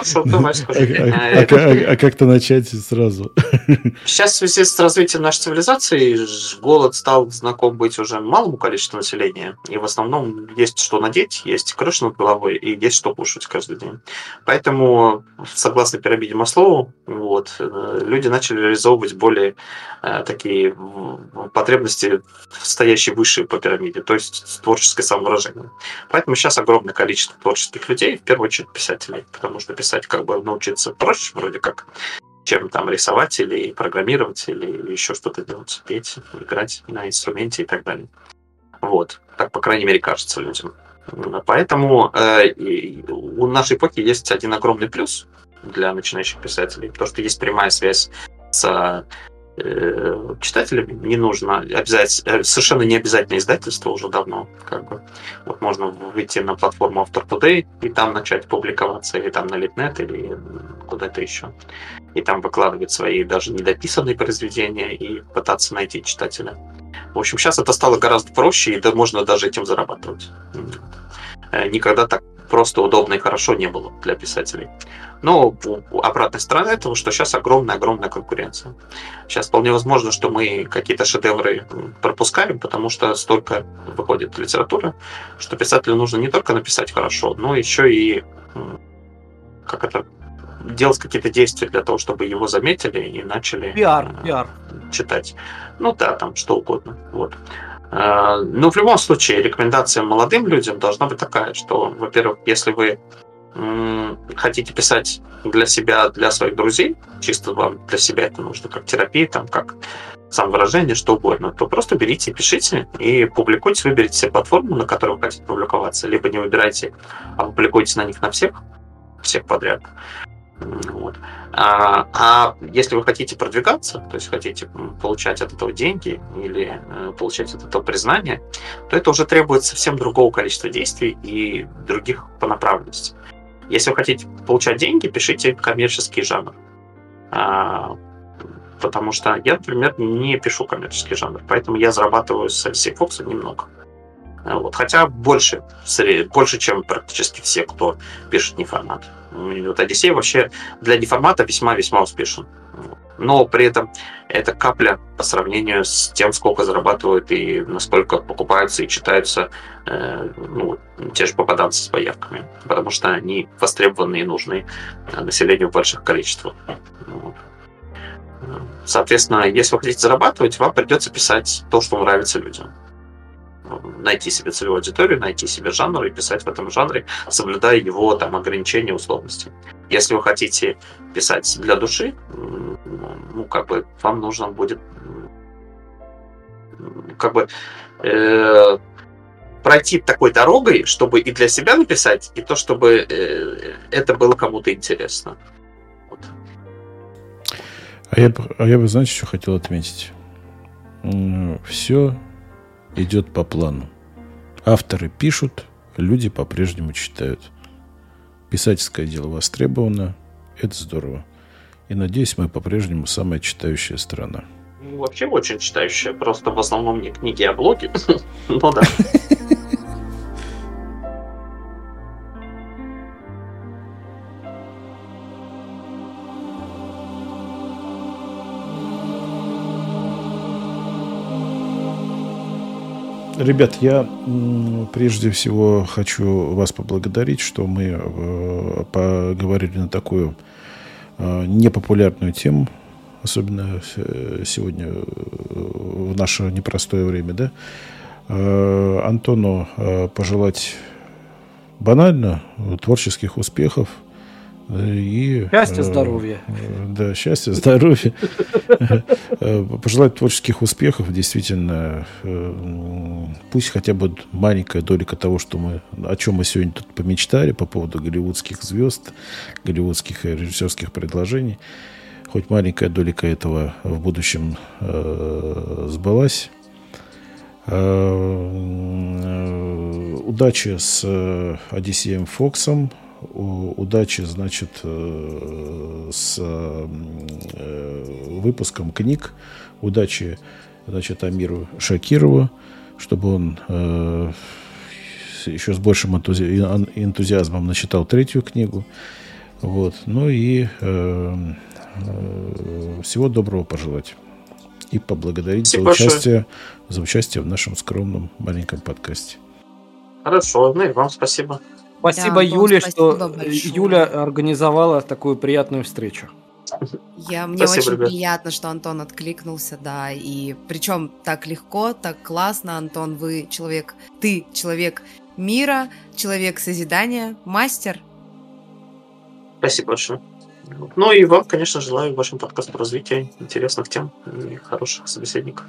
а- а- а- как-то начать сразу. Сейчас в связи с развитием нашей цивилизации голод стал знаком быть уже малому количеству населения. И в основном есть что надеть, есть крыша над головой и есть что кушать каждый день. Поэтому, согласно пирамиде Маслоу, вот, э, люди начали реализовывать более э, такие потребности, стоящие выше по пирамиде, то есть творческое самовыражение. Поэтому сейчас огромное количество творческих людей, в первую очередь писателей, потому что писать как бы научиться проще вроде как, чем там рисовать или программировать, или еще что-то делать, петь, играть на инструменте и так далее. Вот. Так, по крайней мере, кажется людям. Поэтому э, и у нашей эпохи есть один огромный плюс для начинающих писателей, то, что есть прямая связь с э, читателями. Не нужно обязательно, э, совершенно не обязательно издательство уже давно. Как бы. Вот можно выйти на платформу Author Today и там начать публиковаться, или там на Литнет, или куда-то еще. И там выкладывать свои даже недописанные произведения и пытаться найти читателя. В общем, сейчас это стало гораздо проще, и да, можно даже этим зарабатывать. Э, Никогда так просто удобно и хорошо не было для писателей. Но обратная сторона этого, что сейчас огромная-огромная конкуренция. Сейчас вполне возможно, что мы какие-то шедевры пропускаем, потому что столько выходит литература, что писателю нужно не только написать хорошо, но еще и как это делать какие-то действия для того, чтобы его заметили и начали пиар, пиар. читать. Ну да, там что угодно. Вот. Э, но в любом случае рекомендация молодым людям должна быть такая, что, во-первых, если вы хотите писать для себя, для своих друзей, чисто вам для себя это нужно, как терапия, там, как самовыражение, что угодно, то просто берите, пишите и публикуйте, выберите себе платформу, на которой вы хотите публиковаться, либо не выбирайте, а публикуйте на них на всех, всех подряд. Вот. А, а если вы хотите продвигаться, то есть хотите получать от этого деньги или э, получать от этого признание, то это уже требует совсем другого количества действий и других по направленности. Если вы хотите получать деньги, пишите коммерческий жанр. А, потому что я, например, не пишу коммерческий жанр, поэтому я зарабатываю с Фокса немного. Вот. Хотя больше, больше, чем практически все, кто пишет не формат. Вот Одиссей вообще для неформата весьма-весьма успешен. Но при этом это капля по сравнению с тем, сколько зарабатывают и насколько покупаются и читаются э, ну, те же попаданцы с появками. Потому что они востребованы и нужны населению в больших количествах. Вот. Соответственно, если вы хотите зарабатывать, вам придется писать то, что нравится людям найти себе целевую аудиторию, найти себе жанр и писать в этом жанре, соблюдая его там ограничения, условности. Если вы хотите писать для души, ну, как бы вам нужно будет как бы э, пройти такой дорогой, чтобы и для себя написать, и то, чтобы э, это было кому-то интересно. Вот. А я, а я бы, знаете, что хотел отметить? Все идет по плану. Авторы пишут, люди по-прежнему читают. Писательское дело востребовано, это здорово. И надеюсь, мы по-прежнему самая читающая страна. Ну, вообще очень читающая, просто в основном не книги, а блоги. Ну да. Ребят, я прежде всего хочу вас поблагодарить, что мы э, поговорили на такую э, непопулярную тему, особенно э, сегодня в наше непростое время, да. Антону пожелать банально творческих успехов, и, счастья, э, здоровья. Да, счастья, здоровья. Э, пожелать творческих успехов. Действительно, э, пусть хотя бы маленькая долика того, что мы, о чем мы сегодня тут помечтали по поводу голливудских звезд, голливудских режиссерских предложений, хоть маленькая долика этого в будущем сбылась. Удачи с Одиссеем Фоксом, удачи, значит, э, с э, выпуском книг, удачи, значит, Амиру Шакирову, чтобы он э, еще с большим энтузиазмом начитал третью книгу. Вот. Ну и всего доброго пожелать. И поблагодарить за участие, за участие в нашем скромном маленьком подкасте. Хорошо, ну и вам спасибо. Спасибо, да, Юле, что большое. Юля организовала такую приятную встречу. Я, мне Спасибо, очень ребят. приятно, что Антон откликнулся, да, и причем так легко, так классно, Антон, вы человек, ты человек мира, человек созидания, мастер. Спасибо большое. Ну и вам, конечно, желаю вашим подкасту развития, интересных тем и хороших собеседников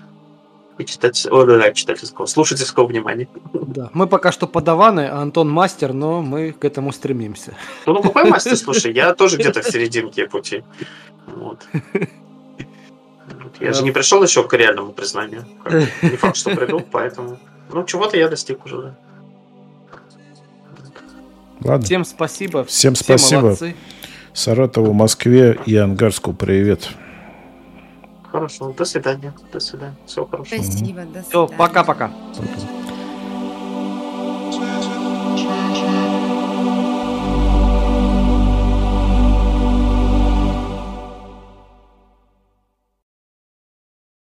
и читать, о, да, да, читательского, слушательского внимания. Да, мы пока что подаваны, а Антон мастер, но мы к этому стремимся. Ну, ну какой мастер, слушай, я тоже где-то в серединке пути. Вот. Я же не пришел еще к реальному признанию. Не факт, что приду, поэтому... Ну, чего-то я достиг уже, да. Ладно. Всем спасибо. Всем спасибо. Молодцы. Саратову, Москве и Ангарску привет. Хорошо, до свидания. До свидания. Всего хорошего. Спасибо, до свидания. Все, пока-пока.